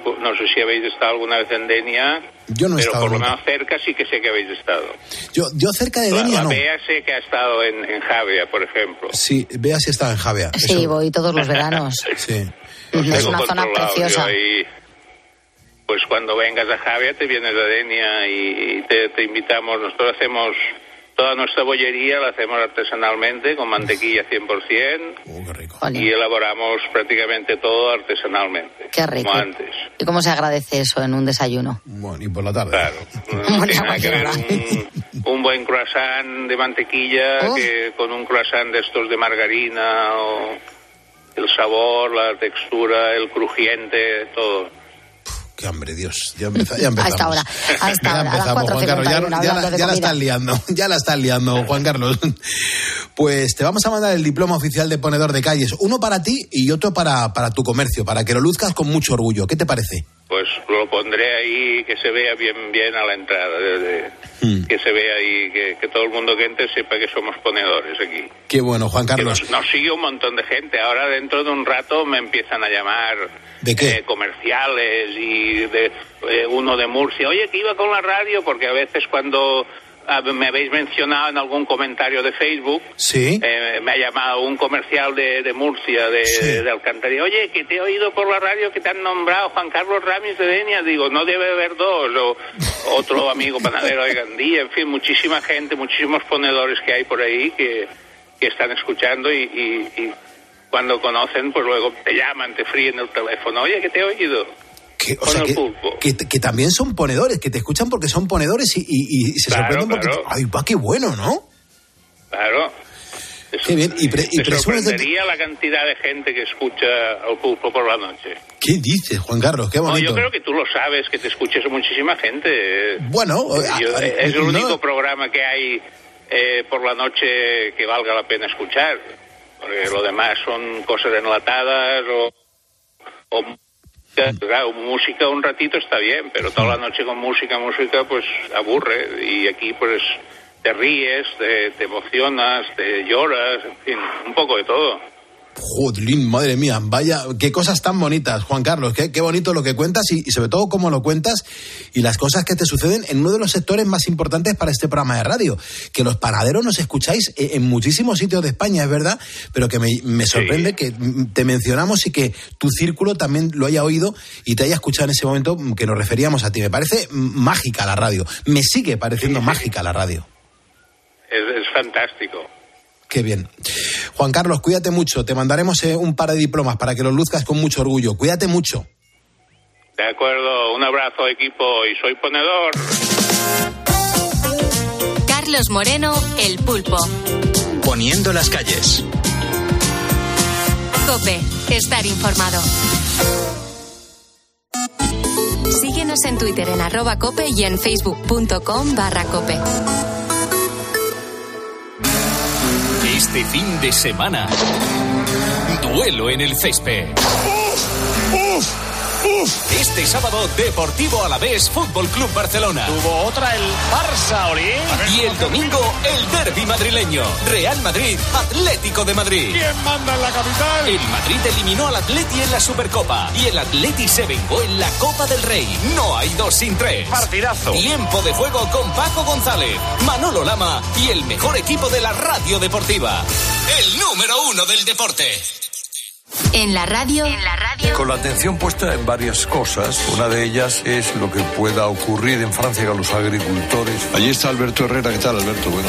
Speaker 13: No sé si habéis estado alguna vez en Denia,
Speaker 9: Yo no he
Speaker 13: pero
Speaker 9: estado
Speaker 13: por lo
Speaker 9: nunca.
Speaker 13: menos cerca sí que sé que habéis estado.
Speaker 9: Yo, yo cerca de Denia
Speaker 13: la
Speaker 9: no.
Speaker 13: Bea sé que ha estado en, en Javia, por ejemplo.
Speaker 9: Sí, vea si estaba en Javia.
Speaker 3: Sí,
Speaker 9: Eso-
Speaker 3: voy todos los veranos.
Speaker 9: Sí.
Speaker 3: Es
Speaker 13: Tengo
Speaker 3: una zona preciosa.
Speaker 13: ahí- pues cuando vengas a Javia te vienes a Denia y, y te, te invitamos. Nosotros hacemos toda nuestra bollería, la hacemos artesanalmente con mantequilla 100% y elaboramos prácticamente todo artesanalmente.
Speaker 3: Qué rico.
Speaker 13: Como antes.
Speaker 3: ¿Y cómo se agradece eso en un desayuno?
Speaker 9: Bueno, y por la tarde.
Speaker 13: Claro. Ver un, un buen croissant de mantequilla
Speaker 3: Oh.
Speaker 13: que con un croissant de estos de margarina o el sabor, la textura, el crujiente, todo.
Speaker 9: Qué hambre, Dios. Ya, empeza- ya empezamos.
Speaker 3: A esta hora, a esta
Speaker 9: Ya empezamos, Juan Carlos. Ya,
Speaker 3: 4.51
Speaker 9: ya
Speaker 3: hablando
Speaker 9: la, ya la estás liando, ya la estás liando, Juan Carlos. Pues te vamos a mandar el diploma oficial de ponedor de calles, uno para ti y otro para, para tu comercio, para que lo luzcas con mucho orgullo. ¿Qué te parece?
Speaker 13: Pues lo pondré ahí que se vea bien bien a la entrada, de- de-
Speaker 9: Hmm.
Speaker 13: que se vea ahí, que, que todo el mundo que entre sepa que somos ponedores aquí.
Speaker 9: Qué bueno, Juan
Speaker 13: Que
Speaker 9: Carlos.
Speaker 13: nos, nos sigue un montón de gente. Ahora dentro de un rato me empiezan a llamar
Speaker 9: ¿De qué?
Speaker 13: eh, comerciales y de eh, uno de Murcia. Oye, que iba con la radio porque a veces cuando me habéis mencionado en algún comentario de Facebook,
Speaker 9: Sí.
Speaker 13: eh, me ha llamado un comercial de, de Murcia, de, de Alcantarilla. Oye, que te he oído por la radio que te han nombrado Juan Carlos Ramis de Denia. Digo, no debe haber dos. O otro amigo panadero de Gandía. En fin, muchísima gente, muchísimos ponedores que hay por ahí que, que están escuchando y, y- y cuando conocen, pues luego te llaman, te fríen el teléfono. Oye, que te he oído.
Speaker 9: Que, o sea, que, que, que también son ponedores, que te escuchan porque son ponedores y, y- y se
Speaker 13: Claro,
Speaker 9: sorprenden porque...
Speaker 13: claro.
Speaker 9: ¡Ay, va, qué bueno, ¿no?
Speaker 13: Claro.
Speaker 9: Qué bien. Y, pre- y
Speaker 13: Te sorprendería la cantidad de gente que escucha al pulpo por la noche.
Speaker 9: ¿Qué dices, Juan Carlos? Qué
Speaker 13: No,
Speaker 9: bonito.
Speaker 13: yo creo que tú lo sabes, que te escuches muchísima gente.
Speaker 9: Bueno,
Speaker 13: Yo-
Speaker 9: a- a-
Speaker 13: es el
Speaker 9: no.
Speaker 13: único programa que hay eh, por la noche que valga la pena escuchar. Porque lo demás son cosas enlatadas o, o claro, música un ratito está bien, pero toda la noche con música, música, pues aburre. Y aquí, pues, te ríes, te, te emocionas, te lloras, en fin, un poco de todo.
Speaker 9: Jodlín, madre mía, vaya, qué cosas tan bonitas, Juan Carlos, qué, qué bonito lo que cuentas y, y, sobre todo cómo lo cuentas y las cosas que te suceden en uno de los sectores más importantes para este programa de radio, que los panaderos nos escucháis en, en muchísimos sitios de España, es verdad, pero que me, me sorprende sí. que te mencionamos y que tu círculo también lo haya oído y te haya escuchado en ese momento que nos referíamos a ti. Me parece mágica la radio, me sigue pareciendo sí. mágica la radio.
Speaker 13: Es, es fantástico.
Speaker 9: Qué bien. Juan Carlos, cuídate mucho. Te mandaremos eh, un par de diplomas para que los luzcas con mucho orgullo. Cuídate mucho.
Speaker 13: De acuerdo. Un abrazo, equipo. Y soy ponedor.
Speaker 2: Carlos Moreno, el pulpo.
Speaker 1: Poniendo las calles.
Speaker 2: Cope. Estar informado. Síguenos en Twitter en arroba cope y en facebook.com barra cope.
Speaker 14: Este fin de semana, duelo en el césped. Este sábado, Deportivo Alavés Fútbol Club Barcelona.
Speaker 15: Tuvo otra el Barça, Oli.
Speaker 14: Y el domingo, el derby madrileño. Real Madrid, Atlético de Madrid.
Speaker 15: ¿Quién manda en la capital?
Speaker 14: El Madrid eliminó al Atleti en la Supercopa. Y el Atleti se vengó en la Copa del Rey. No hay dos sin tres.
Speaker 15: Partidazo.
Speaker 14: Tiempo de juego con Paco González, Manolo Lama y el mejor equipo de la radio deportiva. El número uno del deporte.
Speaker 2: En la radio, en la radio.
Speaker 16: Con la atención puesta en varias cosas. Una de ellas es lo que pueda ocurrir en Francia con los agricultores. Allí está Alberto Herrera. ¿Qué tal, Alberto? Bueno.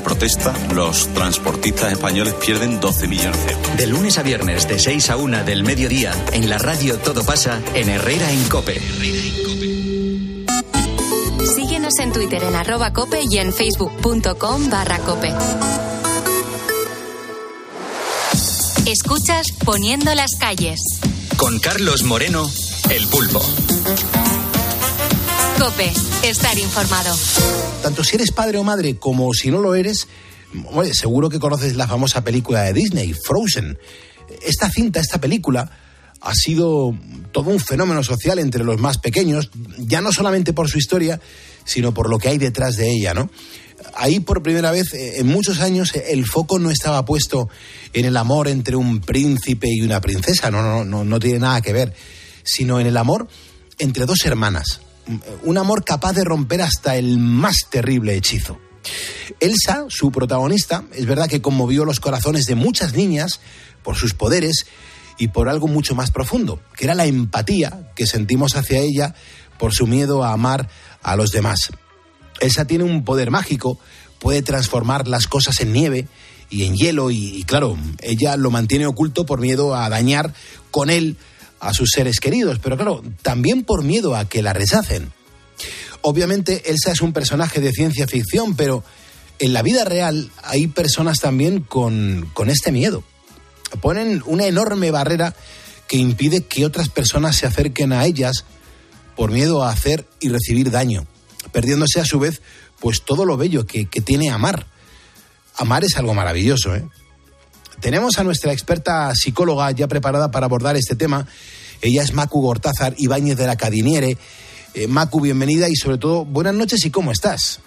Speaker 17: protesta, los transportistas españoles pierden 12 millones de euros.
Speaker 1: De lunes a viernes, de 6 a 1 del mediodía, en la radio Todo pasa, en Herrera en Cope.
Speaker 2: Síguenos en Twitter en arroba cope y en facebook.com barra cope. Escuchas Poniendo las calles.
Speaker 1: Con Carlos Moreno, el pulpo.
Speaker 2: Cope, estar informado.
Speaker 9: Tanto si eres padre o madre como si no lo eres, Oye, seguro que conoces la famosa película de Disney, Frozen. Esta cinta, esta película, ha sido todo un fenómeno social entre los más pequeños, ya no solamente por su historia, sino por lo que hay detrás de ella, ¿no? Ahí por primera vez en muchos años el foco no estaba puesto en el amor entre un príncipe y una princesa, no, no, no, no tiene nada que ver, sino en el amor entre dos hermanas. Un amor capaz de romper hasta el más terrible hechizo. Elsa, su protagonista, es verdad que conmovió los corazones de muchas niñas por sus poderes y por algo mucho más profundo, que era la empatía que sentimos hacia ella por su miedo a amar a los demás. Elsa tiene un poder mágico, puede transformar las cosas en nieve y en hielo y, y claro, ella lo mantiene oculto por miedo a dañar con él a sus seres queridos, pero claro, también por miedo a que la rechacen. Obviamente Elsa es un personaje de ciencia ficción, pero en la vida real hay personas también con, con, este miedo. Ponen una enorme barrera que impide que otras personas se acerquen a ellas por miedo a hacer y recibir daño, perdiéndose a su vez pues todo lo bello que, que tiene amar. Amar es algo maravilloso, ¿eh? Tenemos a nuestra experta psicóloga ya preparada para abordar este tema. Ella es Macu Gortázar Ibáñez de la Cadiniere. Eh, Macu, bienvenida y sobre todo buenas noches y cómo estás.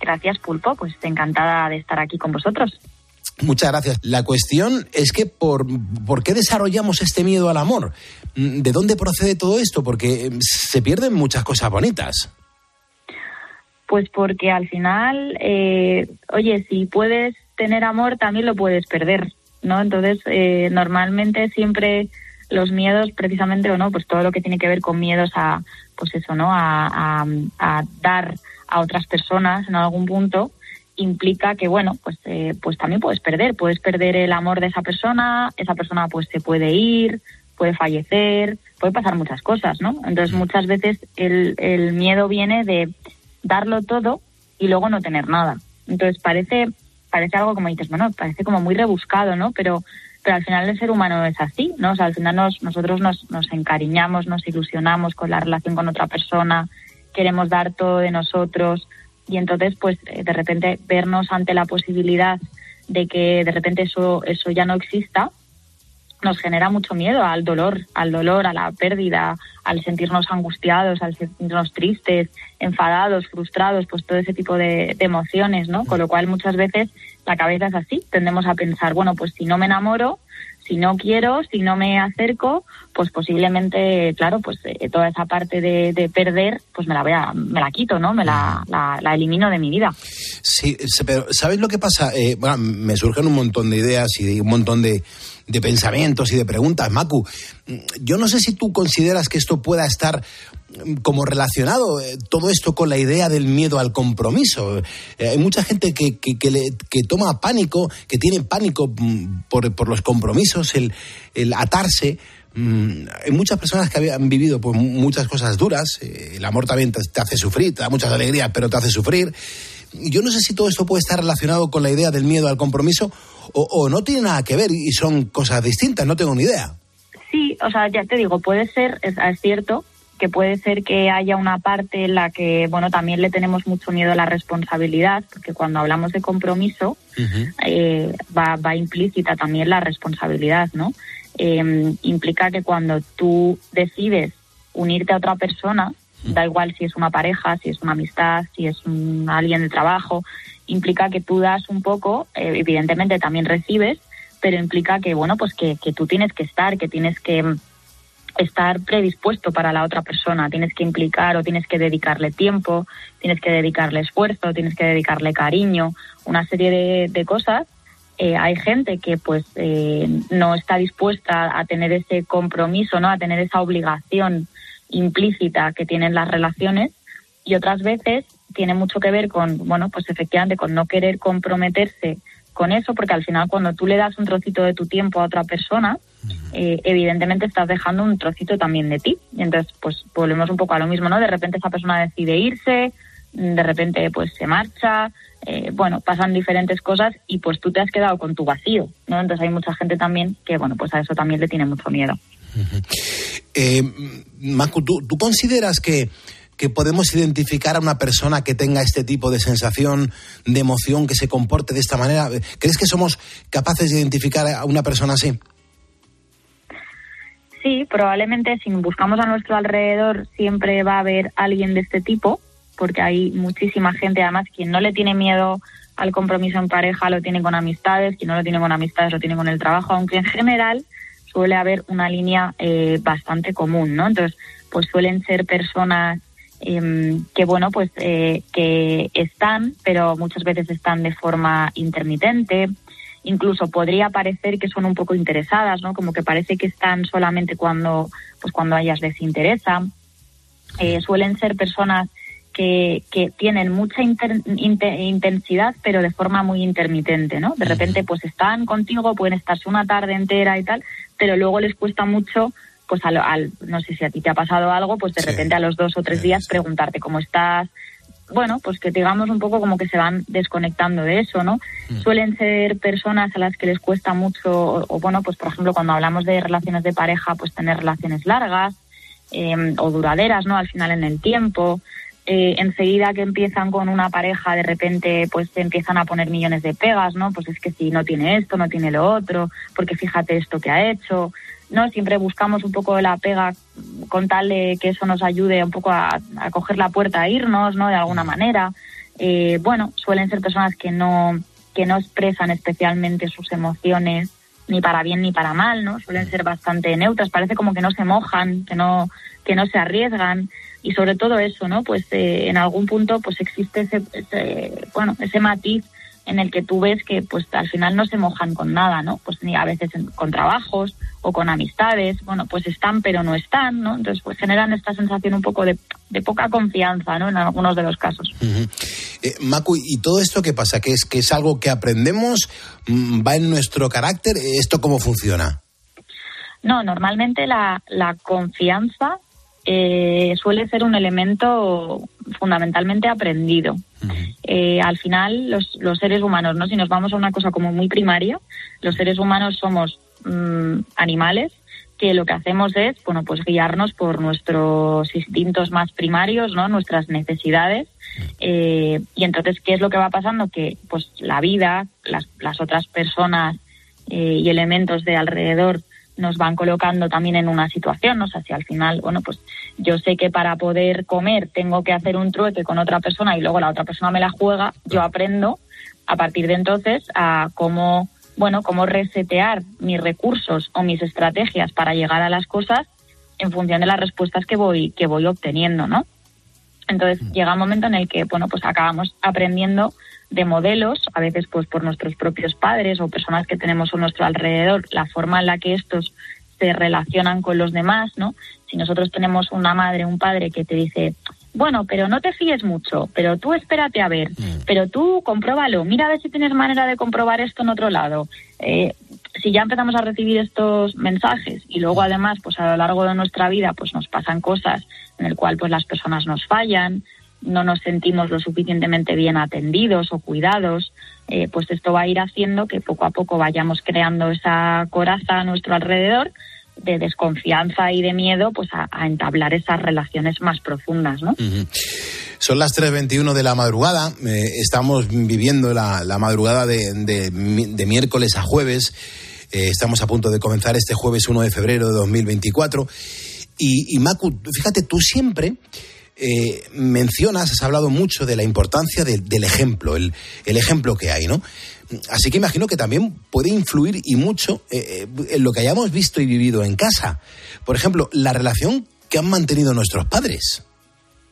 Speaker 18: Gracias, Pulpo. Pues encantada de estar aquí con vosotros.
Speaker 9: Muchas gracias. La cuestión es que por, ¿por qué desarrollamos este miedo al amor? ¿De dónde procede todo esto? Porque se pierden muchas cosas bonitas.
Speaker 18: Pues porque al final, eh, oye, si puedes tener amor, también lo puedes perder, ¿no? Entonces, eh, normalmente siempre los miedos, precisamente, o no, pues todo lo que tiene que ver con miedos a, pues eso, ¿no? A, a, a dar a otras personas en algún punto implica que, bueno, pues, eh, pues también puedes perder, puedes perder el amor de esa persona, esa persona pues se puede ir, puede fallecer, puede pasar muchas cosas, ¿no? Entonces muchas veces el, el miedo viene de darlo todo y luego no tener nada. Entonces parece, parece algo como dices, bueno, parece como muy rebuscado, ¿no? Pero, pero al final el ser humano es así, ¿no? O sea, al final nos, nosotros nos, nos encariñamos, nos ilusionamos con la relación con otra persona, queremos dar todo de nosotros y entonces pues eh, de repente vernos ante la posibilidad de que de repente eso, eso ya no exista, nos genera mucho miedo al dolor, al dolor, a la pérdida, al sentirnos angustiados, al sentirnos tristes, enfadados, frustrados, pues todo ese tipo de, emociones, ¿no? Con lo cual muchas veces la cabeza es así, tendemos a pensar, bueno, pues si no me enamoro, si no quiero, si no me acerco, pues posiblemente, claro, pues eh, toda esa parte de, de, perder, pues me la voy a, me la quito, ¿no? Me la, la, la elimino de mi vida.
Speaker 9: Sí, pero ¿sabéis lo que pasa? Eh, bueno, me surgen un montón de ideas y un montón de, de pensamientos y de preguntas. Macu, yo no sé si tú consideras que esto pueda estar como relacionado eh, todo esto con la idea del miedo al compromiso. Eh, hay mucha gente que, que, que, que, toma pánico, que tiene pánico mm, por, por los compromisos, el, el atarse. Mm, hay muchas personas que han vivido pues, muchas cosas duras. Eh, el amor también te, te, hace sufrir, te da muchas alegrías, pero te hace sufrir. Yo no sé si todo esto puede estar relacionado con la idea del miedo al compromiso o, o no tiene nada que ver y son cosas distintas, no tengo ni idea.
Speaker 18: Sí, o sea, ya te digo, puede ser, es, es cierto, que puede ser que haya una parte en la que, bueno, también le tenemos mucho miedo a la responsabilidad, porque cuando hablamos de compromiso uh -huh. eh, va, va, implícita también la responsabilidad, ¿no? Eh, implica que cuando tú decides unirte a otra persona, uh -huh. da igual si es una pareja, si es una amistad, si es un, alguien de trabajo, implica que tú das un poco, eh, evidentemente también recibes, pero implica que, bueno, pues que, que tú tienes que estar, que tienes que estar predispuesto para la otra persona, tienes que implicar o tienes que dedicarle tiempo, tienes que dedicarle esfuerzo, tienes que dedicarle cariño, una serie de, de cosas. Eh, hay gente que pues eh, no está dispuesta a tener ese compromiso, no, a tener esa obligación implícita que tienen las relaciones y otras veces tiene mucho que ver con, bueno, pues efectivamente con no querer comprometerse con eso, porque al final cuando tú le das un trocito de tu tiempo a otra persona, eh, evidentemente estás dejando un trocito también de ti. Y entonces, pues volvemos un poco a lo mismo, ¿no? De repente esa persona decide irse, de repente pues se marcha, eh, bueno, pasan diferentes cosas y pues tú te has quedado con tu vacío, ¿no? Entonces hay mucha gente también que, bueno, pues a eso también le tiene mucho miedo.
Speaker 9: Uh -huh. eh, Macu, ¿tú, ¿tú consideras que que podemos identificar a una persona que tenga este tipo de sensación, de emoción, que se comporte de esta manera? ¿Crees que somos capaces de identificar a una persona así?
Speaker 18: Sí, probablemente si buscamos a nuestro alrededor siempre va a haber alguien de este tipo, porque hay muchísima gente, además, quien no le tiene miedo al compromiso en pareja lo tiene con amistades, quien no lo tiene con amistades lo tiene con el trabajo, aunque en general suele haber una línea eh, bastante común, ¿no? Entonces, pues suelen ser personas eh, que bueno pues eh, que están pero muchas veces están de forma intermitente. Incluso podría parecer que son un poco interesadas no como que parece que están solamente cuando pues cuando a ellas les interesa. Eh, suelen ser personas que, que tienen mucha inter, inter, intensidad pero de forma muy intermitente no de repente pues están contigo pueden estarse una tarde entera y tal pero luego les cuesta mucho pues al, al, no sé si a ti te ha pasado algo, pues de sí. repente a los dos o tres días preguntarte cómo estás. Bueno, pues que digamos un poco como que se van desconectando de eso, ¿no? Mm. Suelen ser personas a las que les cuesta mucho, o, o, bueno, pues por ejemplo cuando hablamos de relaciones de pareja, pues tener relaciones largas eh, o duraderas, ¿no? Al final en el tiempo. Eh, enseguida que empiezan con una pareja, de repente pues se empiezan a poner millones de pegas, ¿no? Pues es que si no tiene esto, no tiene lo otro, porque fíjate esto que ha hecho, no siempre buscamos un poco la pega con tal de que eso nos ayude un poco a, a coger la puerta a irnos no de alguna manera. Eh, bueno suelen ser personas que no que no expresan especialmente sus emociones ni para bien ni para mal no suelen ser bastante neutras. Parece como que no se mojan que no que no se arriesgan. Y sobre todo eso no pues eh, en algún punto pues existe ese, ese bueno ese matiz en el que tú ves que pues al final no se mojan con nada, ¿no? Pues ni a veces con trabajos o con amistades, bueno, pues están pero no están, ¿no? Entonces pues generan esta sensación un poco de, de poca confianza, ¿no? En algunos de los casos.
Speaker 9: Eh, Macu, ¿y todo esto qué pasa? ¿Que es, que es algo que aprendemos? Mm, ¿Va en nuestro carácter? ¿Esto cómo funciona?
Speaker 18: No, normalmente la, la confianza eh, suele ser un elemento fundamentalmente aprendido. Eh, al final, los, los seres humanos, ¿no? Si nos vamos a una cosa como muy primaria, los seres humanos somos mm, animales que lo que hacemos es, bueno, pues guiarnos por nuestros instintos más primarios, ¿no? Nuestras necesidades. Eh, y entonces, ¿qué es lo que va pasando? Que, pues, la vida, las, las otras personas eh, y elementos de alrededor nos van colocando también en una situación, ¿no? o sea, si al final, bueno, pues yo sé que para poder comer tengo que hacer un trueque con otra persona y luego la otra persona me la juega, yo aprendo a partir de entonces a cómo, bueno, cómo resetear mis recursos o mis estrategias para llegar a las cosas en función de las respuestas que voy que voy obteniendo, ¿no? Entonces llega un momento en el que, bueno, pues acabamos aprendiendo de modelos, a veces pues por nuestros propios padres o personas que tenemos a nuestro alrededor, la forma en la que estos se relacionan con los demás, ¿no? Si nosotros tenemos una madre, un padre que te dice, bueno, pero no te fíes mucho, pero tú espérate a ver, pero tú compruébalo, mira a ver si tienes manera de comprobar esto en otro lado. Eh, si ya empezamos a recibir estos mensajes y luego además, pues a lo largo de nuestra vida, pues nos pasan cosas en el cual pues las personas nos fallan, no nos sentimos lo suficientemente bien atendidos o cuidados, eh, pues esto va a ir haciendo que poco a poco vayamos creando esa coraza a nuestro alrededor de desconfianza y de miedo pues a, entablar esas relaciones más profundas, ¿no?
Speaker 9: Son las 3.21 de la madrugada. eh, estamos viviendo la, madrugada de miércoles a jueves. Eh, estamos a punto de comenzar este jueves 1 de febrero de 2024. Y, y Macu, fíjate, tú siempre eh, mencionas, has hablado mucho de la importancia de- del ejemplo, el, ejemplo que hay, ¿no? Así que imagino que también puede influir y mucho eh, eh, en lo que hayamos visto y vivido en casa. Por ejemplo, la relación que han mantenido nuestros padres.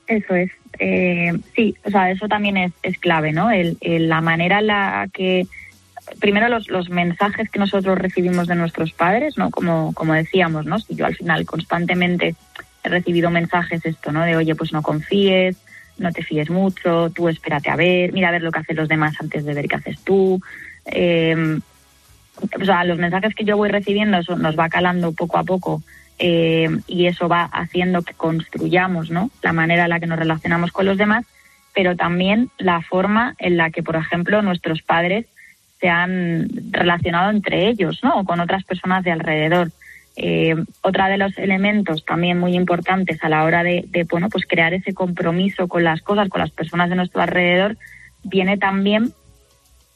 Speaker 18: Eso es. Eh, sí, o sea, eso también es, clave, ¿no? El- la manera en la que, primero los, los mensajes que nosotros recibimos de nuestros padres, ¿no? Como, como decíamos, ¿no? Si yo al final constantemente recibido mensajes esto, ¿no? De, oye, pues no confíes, no te fíes mucho, tú espérate a ver, mira a ver lo que hacen los demás antes de ver qué haces tú. Eh, o sea, los mensajes que yo voy recibiendo eso nos va calando poco a poco eh, y eso va haciendo que construyamos ¿no? la manera en la que nos relacionamos con los demás, pero también la forma en la que, por ejemplo, nuestros padres se han relacionado entre ellos ¿no? o con otras personas de alrededor. Eh, otra de los elementos también muy importantes a la hora de, de, bueno, pues crear ese compromiso con las cosas, con las personas de nuestro alrededor, viene también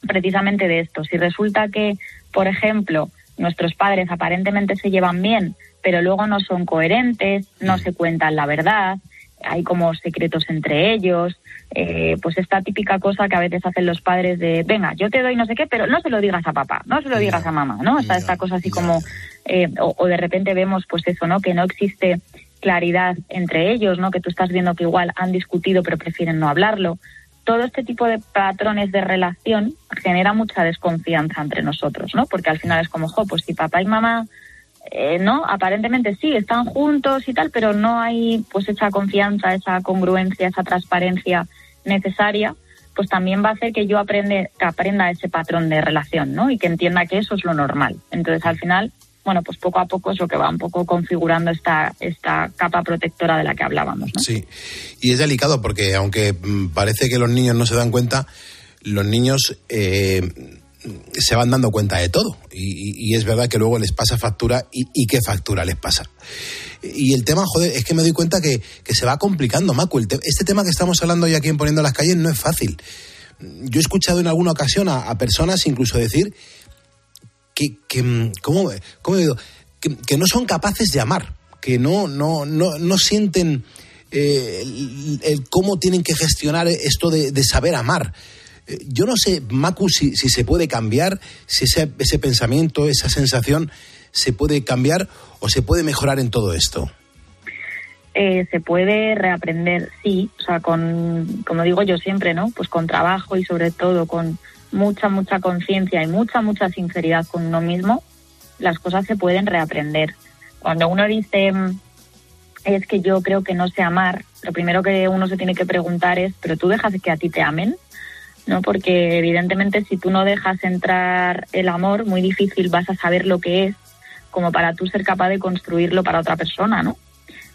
Speaker 18: precisamente de esto. Si resulta que, por ejemplo, nuestros padres aparentemente se llevan bien, pero luego no son coherentes, no se cuentan la verdad, hay como secretos entre ellos, eh, pues esta típica cosa que a veces hacen los padres de, venga, yo te doy no sé qué, pero no se lo digas a papá, no se lo digas a mamá, ¿no? Está esta cosa así como, eh, o, o de repente vemos pues eso, ¿no? Que no existe claridad entre ellos, ¿no? Que tú estás viendo que igual han discutido pero prefieren no hablarlo. Todo este tipo de patrones de relación genera mucha desconfianza entre nosotros, ¿no? Porque al final es como, jo, pues si papá y mamá eh, no, aparentemente sí, están juntos y tal, pero no hay pues esa confianza, esa congruencia, esa transparencia necesaria, pues también va a hacer que yo aprende, que aprenda ese patrón de relación, ¿no? Y que entienda que eso es lo normal. Entonces, al final, bueno, pues poco a poco es lo que va un poco configurando esta, esta capa protectora de la que hablábamos, ¿no?
Speaker 9: Sí, y es delicado porque aunque mm, parece que los niños no se dan cuenta, los niños eh, se van dando cuenta de todo. Y, y- es verdad que luego les pasa factura y, qué factura les pasa. Y el tema, joder, es que me doy cuenta que, se va complicando, Macu. Este tema que estamos hablando hoy aquí en Poniendo las Calles no es fácil. Yo he escuchado en alguna ocasión a, personas incluso decir que, que mm, ¿cómo, cómo? Que, no son capaces de amar, que no, no, no, no sienten eh, el, cómo tienen que gestionar esto de saber amar. Yo no sé, Macu, si, si se puede cambiar, si ese, ese pensamiento, esa sensación se puede cambiar o se puede mejorar en todo esto.
Speaker 18: eh, se puede reaprender, sí, o sea, con, como digo yo siempre, ¿no? Pues con trabajo y sobre todo con, mucha, mucha conciencia y mucha, mucha sinceridad con uno mismo, las cosas se pueden reaprender. Cuando uno dice, mm, es que yo creo que no sé amar, lo primero que uno se tiene que preguntar es, ¿pero tú dejas que a ti te amen? ¿No? Porque evidentemente si tú no dejas entrar el amor, muy difícil vas a saber lo que es como para tú ser capaz de construirlo para otra persona, ¿no?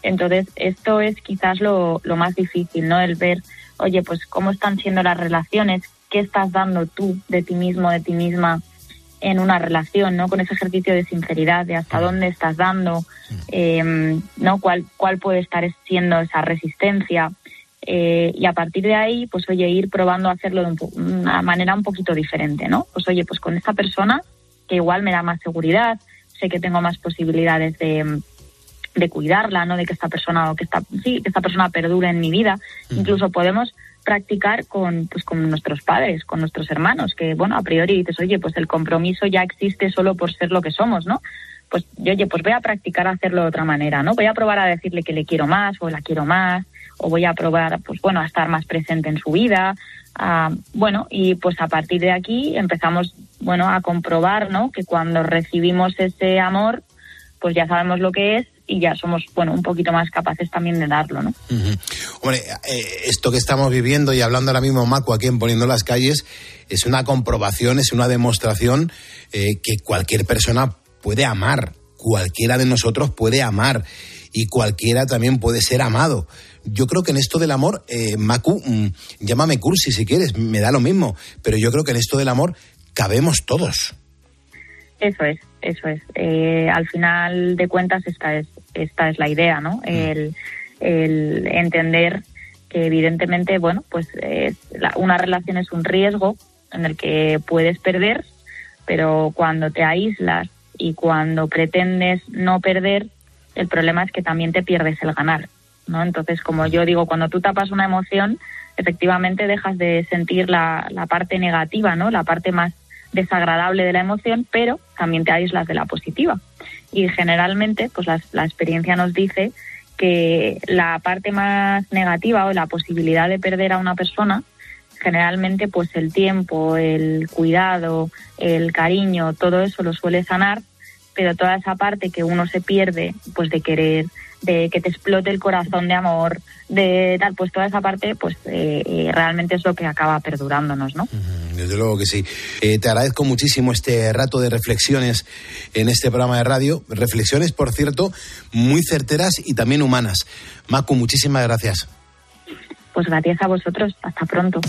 Speaker 18: Entonces, esto es quizás lo, lo más difícil, ¿no? El ver, oye, pues cómo están siendo las relaciones, qué estás dando tú de ti mismo, de ti misma en una relación, ¿no? Con ese ejercicio de sinceridad, de hasta dónde estás dando, eh, ¿no? Cuál, cuál puede estar siendo esa resistencia. Eh, y a partir de ahí, pues oye, ir probando a hacerlo de una manera un poquito diferente, ¿no? Pues oye, pues con esta persona que igual me da más seguridad, sé que tengo más posibilidades de, de cuidarla, ¿no? De que esta persona o que esta, sí, que esta persona perdure en mi vida. Incluso podemos practicar con, pues, con nuestros padres, con nuestros hermanos, que, bueno, a priori dices, oye, pues el compromiso ya existe solo por ser lo que somos, ¿no? Pues, yo, oye, pues voy a practicar a hacerlo de otra manera, ¿no? Voy a probar a decirle que le quiero más o la quiero más, o voy a probar, pues bueno, a estar más presente en su vida, bueno, y pues a partir de aquí empezamos, bueno, a comprobar, ¿no? Que cuando recibimos ese amor, pues ya sabemos lo que es y ya somos, bueno, un poquito más capaces también de darlo, ¿no?
Speaker 9: Hombre, eh, esto que estamos viviendo y hablando ahora mismo Macu aquí en Poniendo las Calles es una comprobación, es una demostración eh, que cualquier persona puede amar, cualquiera de nosotros puede amar y cualquiera también puede ser amado. Yo creo que en esto del amor, eh, Macu, mm, llámame cursi si quieres, me da lo mismo, pero yo creo que en esto del amor cabemos todos.
Speaker 18: Eso es, eso es. Eh, al final de cuentas esta es, esta es la idea, ¿no? El, el entender que evidentemente, bueno, pues es la- una relación es un riesgo en el que puedes perder, pero cuando te aíslas y cuando pretendes no perder, el problema es que también te pierdes el ganar, ¿no? Entonces, como yo digo, cuando tú tapas una emoción, efectivamente dejas de sentir la, la parte negativa, ¿no? La parte más desagradable de la emoción, pero también te aíslas de la positiva. Y generalmente, pues la, la experiencia nos dice que la parte más negativa o la posibilidad de perder a una persona, generalmente pues el tiempo, el cuidado, el cariño, todo eso lo suele sanar, pero toda esa parte que uno se pierde, pues de querer, de que te explote el corazón de amor, de tal, pues toda esa parte, pues eh, eh, realmente es lo que acaba perdurándonos, ¿no?
Speaker 9: Desde luego que sí. Eh, te agradezco muchísimo este rato de reflexiones en este programa de radio. Reflexiones, por cierto, muy certeras y también humanas. Macu, muchísimas gracias.
Speaker 18: Pues gracias a vosotros, hasta pronto.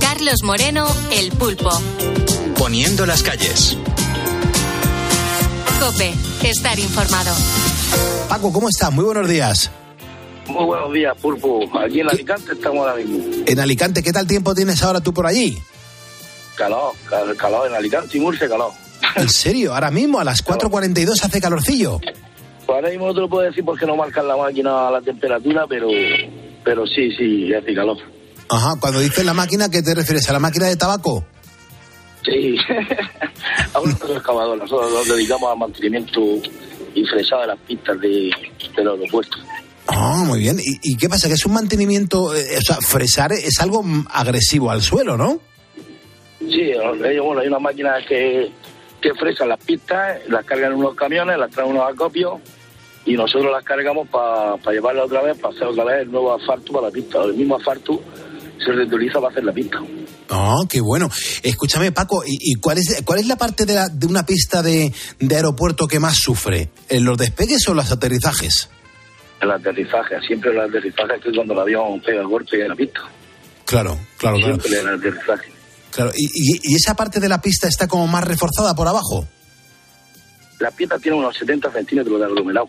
Speaker 2: Carlos Moreno, El Pulpo.
Speaker 1: Poniendo las calles.
Speaker 2: Cope, estar informado.
Speaker 9: Paco, ¿cómo estás? Muy buenos días.
Speaker 19: Muy buenos días, Pulpo. Aquí en Alicante estamos ahora mismo.
Speaker 9: En Alicante, ¿qué tal tiempo tienes ahora tú por allí?
Speaker 19: Calor, cal- calor en Alicante y Murcia, calor.
Speaker 9: ¿En serio? Ahora mismo a las 4.42 hace calorcillo.
Speaker 19: Pues ahora mismo no te lo puedo decir porque no marcan la máquina la temperatura, pero pero sí, sí, hace calor.
Speaker 9: Ajá, cuando dices la máquina, ¿qué te refieres? ¿A la máquina de tabaco?
Speaker 19: Sí, a un excavador. Nosotros nos dedicamos al mantenimiento y fresado de las pistas de, del aeropuerto.
Speaker 9: Ah, muy bien. ¿Y, y qué pasa? Que es un mantenimiento, eh, o sea, fresar es algo agresivo al suelo, ¿no?
Speaker 19: Sí, ellos, bueno, hay una máquina que, que fresan las pistas, las cargan en unos camiones, las traen unos acopios y nosotros las cargamos para llevarla otra vez, para hacer otra vez el nuevo asfalto para la pista. El mismo asfalto se reutiliza para hacer la pista.
Speaker 9: Ah, qué bueno. Escúchame, Paco, ¿y, y cuál, es, cuál es la parte de, la- de una pista de, de aeropuerto que más sufre? ¿En los despegues o los aterrizajes?
Speaker 19: El aterrizaje, siempre el aterrizaje es cuando el avión pega el golpe en la pista.
Speaker 9: Claro, claro, claro.
Speaker 19: Siempre el aterrizaje.
Speaker 9: claro. ¿Y, y- y esa parte de la pista está como más reforzada por abajo?
Speaker 19: La pista tiene unos 70 centímetros de aglomerado.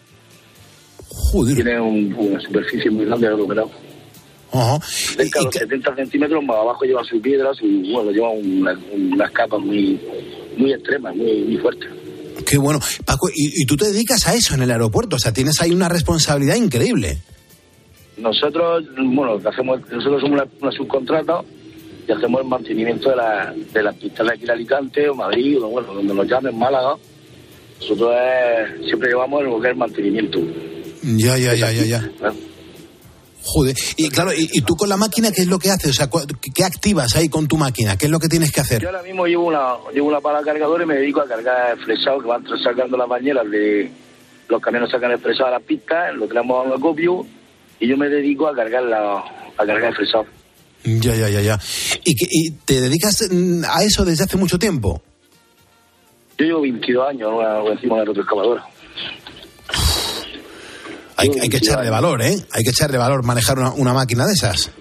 Speaker 19: Tiene un- una superficie muy grande de aglomerado.
Speaker 9: Ajá.
Speaker 19: Cerca de los 70 centímetros, más abajo lleva sus piedras y bueno, lleva una- unas capas muy, muy extremas, muy, muy fuertes.
Speaker 9: Qué bueno. Paco, y, y tú te dedicas a eso en el aeropuerto, o sea, tienes ahí una responsabilidad increíble.
Speaker 19: Nosotros, bueno, hacemos, nosotros somos una, una subcontrata y hacemos el mantenimiento de, la, de las pistas de aquí de Alicante o Madrid, o bueno, donde nos llamen, Málaga. Nosotros eh, siempre llevamos es el mantenimiento.
Speaker 9: Ya, ya, ya, ya, ya. Joder, y claro, y, y tú con la máquina, ¿qué es lo que haces? O sea, ¿qué activas ahí con tu máquina? ¿Qué es lo que tienes que hacer?
Speaker 19: Yo ahora mismo llevo una, llevo una pala cargadora y me dedico a cargar el fresado que van sacando las bañeras de los camiones sacan el fresado a la pista, lo tenemos a un acopio y yo me dedico a cargar la, a cargar el fresado.
Speaker 9: Ya, ya, ya, ya. ¿Y, y te dedicas mm, a eso desde hace mucho tiempo?
Speaker 19: Yo llevo 22 años ¿no? encima de la retroexcavadora.
Speaker 9: Hay, hay que echarle valor, ¿eh? Hay que echarle valor manejar una, una máquina de esas.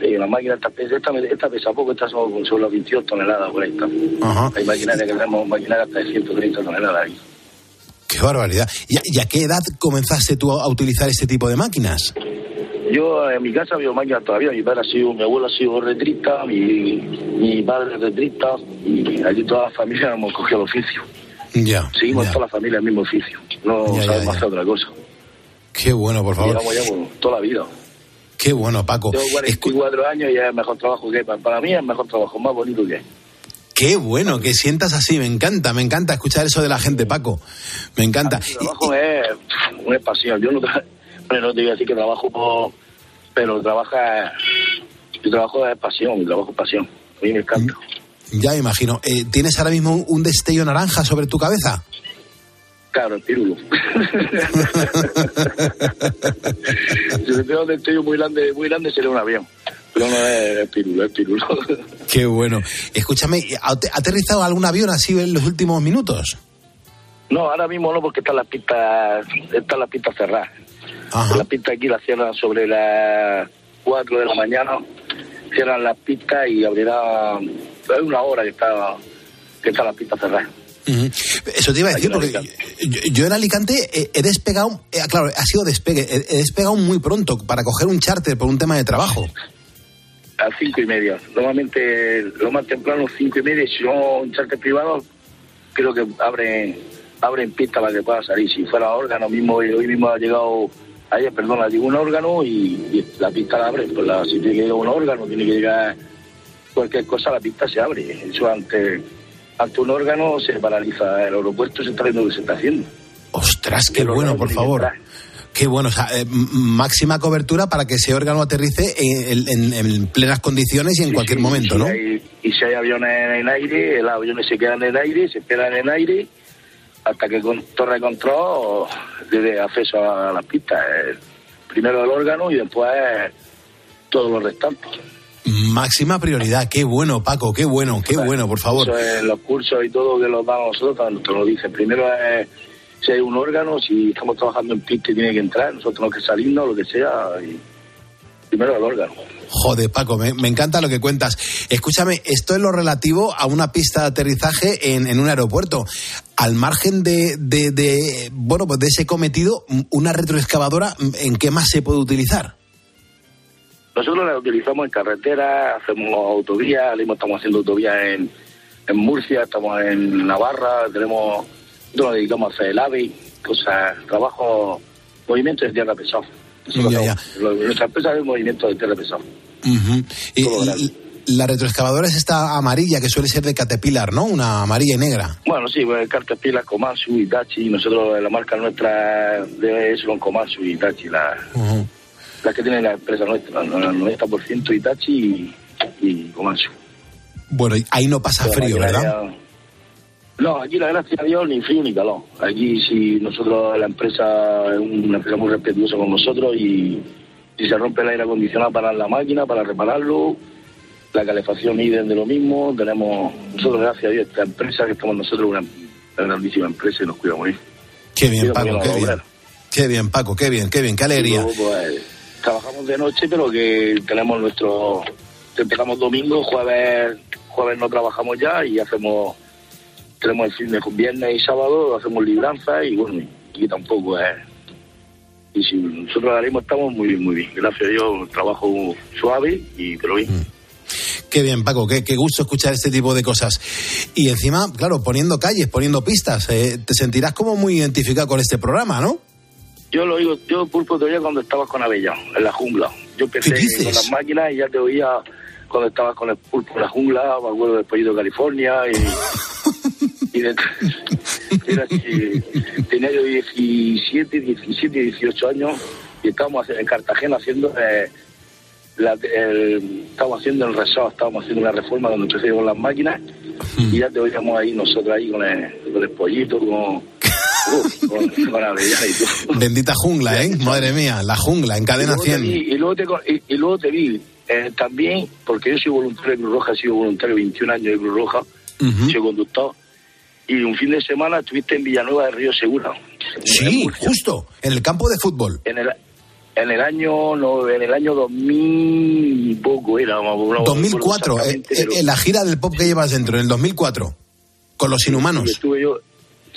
Speaker 19: Sí, la máquina esta, pesa- esta, esta pesa poco, esta son sobre las 22 toneladas por ahí.
Speaker 9: Ajá.
Speaker 19: Hay maquinaria que tenemos maquinaria hasta de 130 toneladas ahí.
Speaker 9: Qué barbaridad. ¿Y a, y a qué edad comenzaste tú a utilizar este tipo de máquinas?
Speaker 19: Yo en mi casa veo máquinas todavía, mi padre ha sido, mi abuelo ha sido retrista, mi, mi padre es retrista, y aquí toda la familia hemos cogido el oficio.
Speaker 9: Ya.
Speaker 19: Seguimos toda la familia el mismo oficio, no
Speaker 9: Ya, ya,
Speaker 19: sabemos
Speaker 9: ya.
Speaker 19: hacer otra cosa.
Speaker 9: Qué bueno, por favor.
Speaker 19: Llevamos ya toda la vida.
Speaker 9: Qué bueno, Paco.
Speaker 19: Tengo 44 años y es el mejor trabajo que. Para, mí es el mejor trabajo, más bonito que.
Speaker 9: Qué bueno que sientas así. Me encanta, me encanta escuchar eso de la gente, Paco. Me encanta.
Speaker 19: El trabajo es una pasión. Yo no, no te voy a decir que trabajo, por- pero trabaja, mi trabajo es pasión, mi trabajo es pasión. A mí me encanta.
Speaker 9: Ya me imagino. Eh, ¿Tienes ahora mismo un destello naranja sobre tu cabeza?
Speaker 19: Claro, el pirulo. si me pego un destello muy grande, muy grande sería un avión. Pero no es el pirulo, es pirulo.
Speaker 9: Qué bueno. Escúchame, ¿ha te- ¿ha aterrizado algún avión así en los últimos minutos?
Speaker 19: No, ahora mismo no, porque están las pistas, están las pistas cerradas. Las pistas aquí las cierran sobre las 4 de la mañana, cierran las pistas y abrirá, hay una hora que está, que están las pistas
Speaker 9: Eso te iba a decir, porque yo, yo en Alicante he despegado, eh, claro, ha sido despegue, he, he despegado muy pronto para coger un charter por un tema de trabajo.
Speaker 19: A cinco y media. Normalmente lo más temprano cinco y media, si no un charter privado, creo que abren, abren pista para que pueda salir. Si fuera órgano mismo, hoy mismo ha llegado, ayer, perdón, llegó un órgano y, y la pista la abre. Pues la, si tiene que llegar un órgano, tiene que llegar cualquier cosa, la pista se abre. Eso ante, ante un órgano se paraliza el aeropuerto, se está viendo lo que se está haciendo.
Speaker 9: Ostras, qué bueno, por favor. Qué bueno, o sea, eh, máxima cobertura para que ese órgano aterrice en, en- en plenas condiciones y en cualquier momento,
Speaker 19: y
Speaker 9: ¿no?
Speaker 19: hay- y si hay aviones en aire, los aviones se quedan en aire, se esperan en aire hasta que con torre de control dé acceso a las pistas. Eh, Primero el órgano y después todos los restantes.
Speaker 9: Máxima prioridad, qué bueno, Paco, qué bueno, qué bueno, por favor.
Speaker 19: Es los cursos y todo que los damos nosotros, te lo dicen. Primero es si hay un órgano, si estamos trabajando en pista y tiene que entrar, nosotros tenemos que salirnos, lo que sea. Y primero el órgano.
Speaker 9: Joder, Paco, me, me encanta lo que cuentas. Escúchame, esto es lo relativo a una pista de aterrizaje en, en un aeropuerto. Al margen de, de- de, bueno, pues de ese cometido, una retroexcavadora, ¿en qué más se puede utilizar?
Speaker 19: Nosotros la utilizamos en carretera, hacemos autovías, ahora mismo estamos haciendo autovías en, en Murcia, estamos en Navarra, tenemos, nosotros nos dedicamos a hacer el AVE, cosas, trabajo, movimientos de tierra pesado.
Speaker 9: Ya, ya.
Speaker 19: Nuestra empresa es movimiento de tierra pesado.
Speaker 9: Ujú. Y- y- la retroexcavadora es esta amarilla que suele ser de Caterpillar, ¿no? Una amarilla y negra.
Speaker 19: Bueno, sí, pues Caterpillar, Komatsu, Itachi, nosotros la marca nuestra de son Komatsu y Itachi, la. La que tiene la empresa nuestra, el 90% Itachi y, y Komatsu.
Speaker 9: Bueno, ahí no pasa
Speaker 19: Pero
Speaker 9: frío, ¿verdad?
Speaker 19: No, aquí la gracia a Dios ni frío ni calor. Aquí si nosotros, la empresa es una empresa muy respetuosa con nosotros y si se rompe el aire acondicionado para la máquina, para repararlo, la calefacción idem de lo mismo, tenemos, nosotros gracias a Dios, esta empresa que estamos nosotros, una, una grandísima empresa y nos cuida muy bien.
Speaker 9: Qué bien, Paco, qué bien. Qué bien, Paco, qué bien, qué bien, qué alegría.
Speaker 19: Luego, pues, trabajamos de noche, pero que tenemos nuestro. Empezamos domingo, jueves, jueves no trabajamos ya y hacemos. Tenemos el fin de viernes y sábado, hacemos libranza y bueno, y tampoco es. Y si nosotros ahora mismo estamos muy bien, muy bien. Gracias a Dios, trabajo suave y pero bien.
Speaker 9: Qué bien, Paco, qué, qué gusto escuchar este tipo de cosas. Y encima, claro, poniendo calles, poniendo pistas, eh, te sentirás como muy identificado con este programa, ¿no?
Speaker 19: Yo lo digo, yo pulpo te oía cuando estabas con Avellán, en la jungla. Yo empecé con las máquinas y ya te oía cuando estabas con el pulpo en la jungla, me acuerdo después de California y, y de- era así, tenía yo 17, 17, 18 años y estábamos en Cartagena haciendo eh, la, el, estábamos haciendo el resort, estábamos haciendo una reforma donde empezamos las máquinas y ya te veíamos ahí nosotros ahí con el, con el pollito, con, uf, y.
Speaker 9: Bendita jungla, ¿eh? Madre mía, la jungla, en cadena
Speaker 19: y luego te
Speaker 9: 100.
Speaker 19: vi, y luego te, y, y luego te vi eh, también, porque yo soy voluntario de Cruz Roja, he sido voluntario 21 años de Cruz Roja, soy conductor, y un fin de semana estuviste en Villanueva de Río Segura.
Speaker 9: Sí, justo, en el campo de fútbol.
Speaker 19: En el, en el año no, en el año 2000 y poco era, no, no recuerdo
Speaker 9: 2004, eh,
Speaker 19: exactamente,
Speaker 9: eh,
Speaker 19: pero-
Speaker 9: en la gira del pop que llevas dentro, en el 2004, con los inhumanos.
Speaker 19: estuve yo,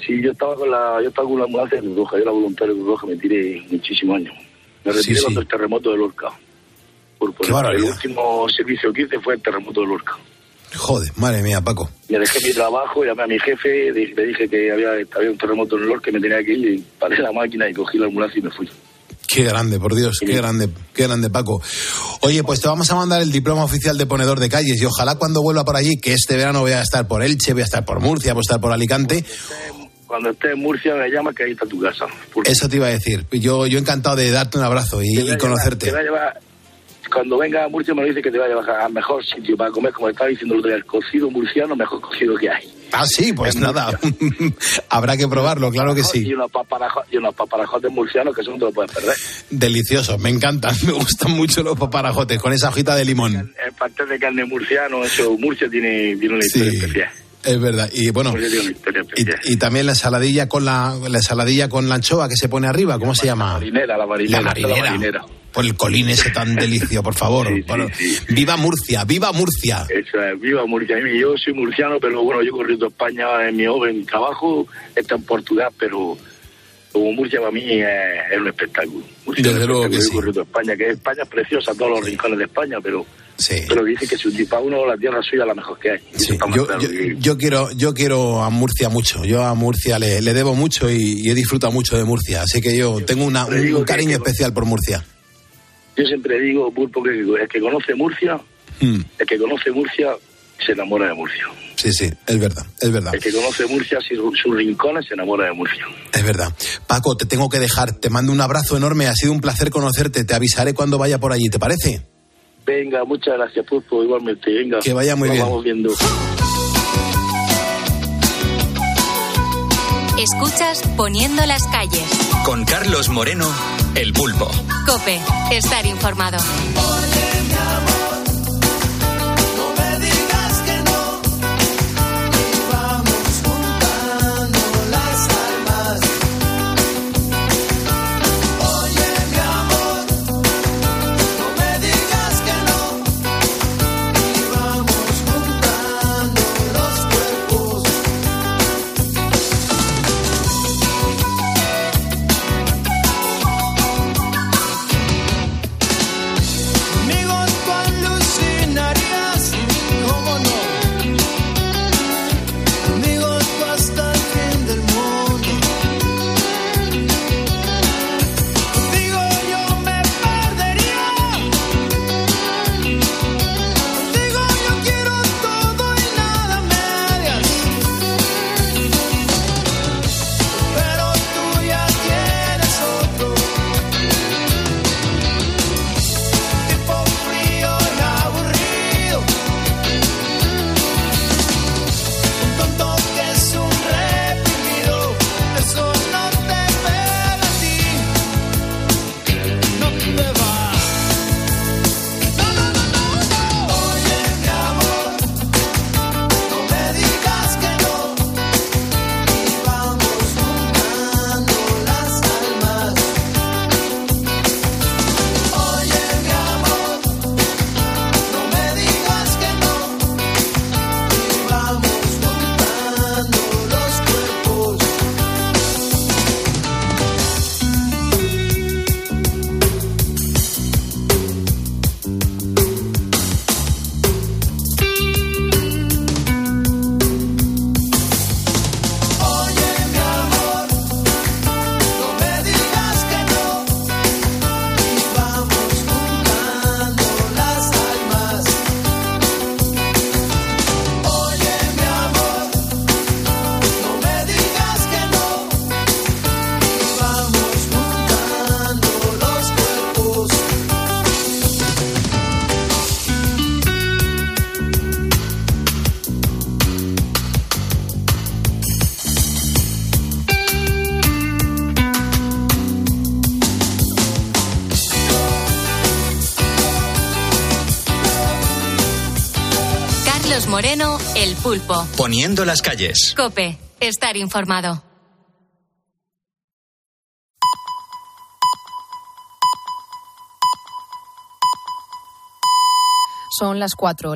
Speaker 19: sí, yo estaba con la, yo estaba con la ambulancia de Cruz Roja, yo era voluntario de Cruz Roja, me tiré muchísimos años. Me
Speaker 9: Sí,
Speaker 19: retiré
Speaker 9: sí.
Speaker 19: cuando el terremoto de Lorca. Por, por el último servicio que hice fue el terremoto de Lorca.
Speaker 9: Joder, madre mía, Paco.
Speaker 19: Me dejé mi trabajo, llamé a mi jefe, le dije que había, había un terremoto en Lorca que me tenía que ir, y paré la máquina y cogí la ambulancia y me fui.
Speaker 9: Qué grande, por Dios, qué grande, qué grande, Paco. Oye, pues te vamos a mandar el diploma oficial de ponedor de calles y ojalá cuando vuelva por allí, que este verano voy a estar por Elche, voy a estar por Murcia, voy a estar por Alicante.
Speaker 19: Cuando estés en Murcia me llamas que ahí está tu casa. Porque
Speaker 9: Eso te iba a decir. Yo, yo encantado de darte un abrazo y, conocerte.
Speaker 19: llevar- llevar- cuando venga a Murcia me lo dice que te va a llevar al mejor sitio para comer, como estaba diciendo el otro día, el cocido murciano, mejor cocido que hay.
Speaker 9: Ah, sí, pues nada. Habrá que probarlo, claro que
Speaker 19: Y
Speaker 9: sí.
Speaker 19: y unos paparajotes murcianos que eso no te lo puedes perder.
Speaker 9: Delicioso, me encantan, me gustan mucho los paparajotes con esa hojita de limón.
Speaker 19: El pastel de carne murciano, eso, Murcia tiene, tiene una historia especial.
Speaker 9: Es verdad. Y bueno, y también la ensaladilla con la, la ensaladilla con la anchoa que se pone arriba, ¿cómo se llama?
Speaker 19: marinera, la marinera,
Speaker 9: La
Speaker 19: es la
Speaker 9: marinera.
Speaker 19: marinera.
Speaker 9: Por el colín ese tan delicio, por favor. Bueno, Viva Murcia, viva Murcia.
Speaker 19: Eso es, viva Murcia. Yo soy murciano, pero bueno, yo he corrido España en mi obra, en mi trabajo, está en Portugal, pero como Murcia para mí es, es un espectáculo. Murcia es un
Speaker 9: Desde luego que.
Speaker 19: Yo
Speaker 9: sí.
Speaker 19: he corrido España, que España es preciosa, todos los rincones de España, pero,
Speaker 9: Sí.
Speaker 19: pero dice que si para uno la tierra suya es la mejor que hay.
Speaker 9: Yo, quiero, yo quiero a Murcia mucho. Yo a Murcia le, le debo mucho y, y he disfrutado mucho de Murcia. Así que yo tengo una- un cariño
Speaker 19: que-
Speaker 9: especial por Murcia.
Speaker 19: Yo siempre digo, Pulpo, que el que conoce Murcia,
Speaker 9: Mm,
Speaker 19: el que conoce Murcia se enamora de Murcia.
Speaker 9: sí, sí, es verdad, es verdad,
Speaker 19: El que conoce Murcia, sus, sus rincones, se enamora de Murcia.
Speaker 9: es verdad. Paco, te tengo que dejar. Te mando un abrazo enorme. Ha sido un placer conocerte. Te avisaré cuando vaya por allí. ¿Te parece?
Speaker 19: Venga, muchas gracias, Pulpo, igualmente. Venga,
Speaker 9: Que vaya muy
Speaker 19: nos
Speaker 9: bien.
Speaker 19: vamos viendo.
Speaker 2: Escuchas Poniendo las calles.
Speaker 1: Con Carlos Moreno, El Pulpo.
Speaker 2: Cope, estar informado. Pulpo.
Speaker 1: Poniendo las calles.
Speaker 2: Cope, estar informado.
Speaker 3: Son las cuatro.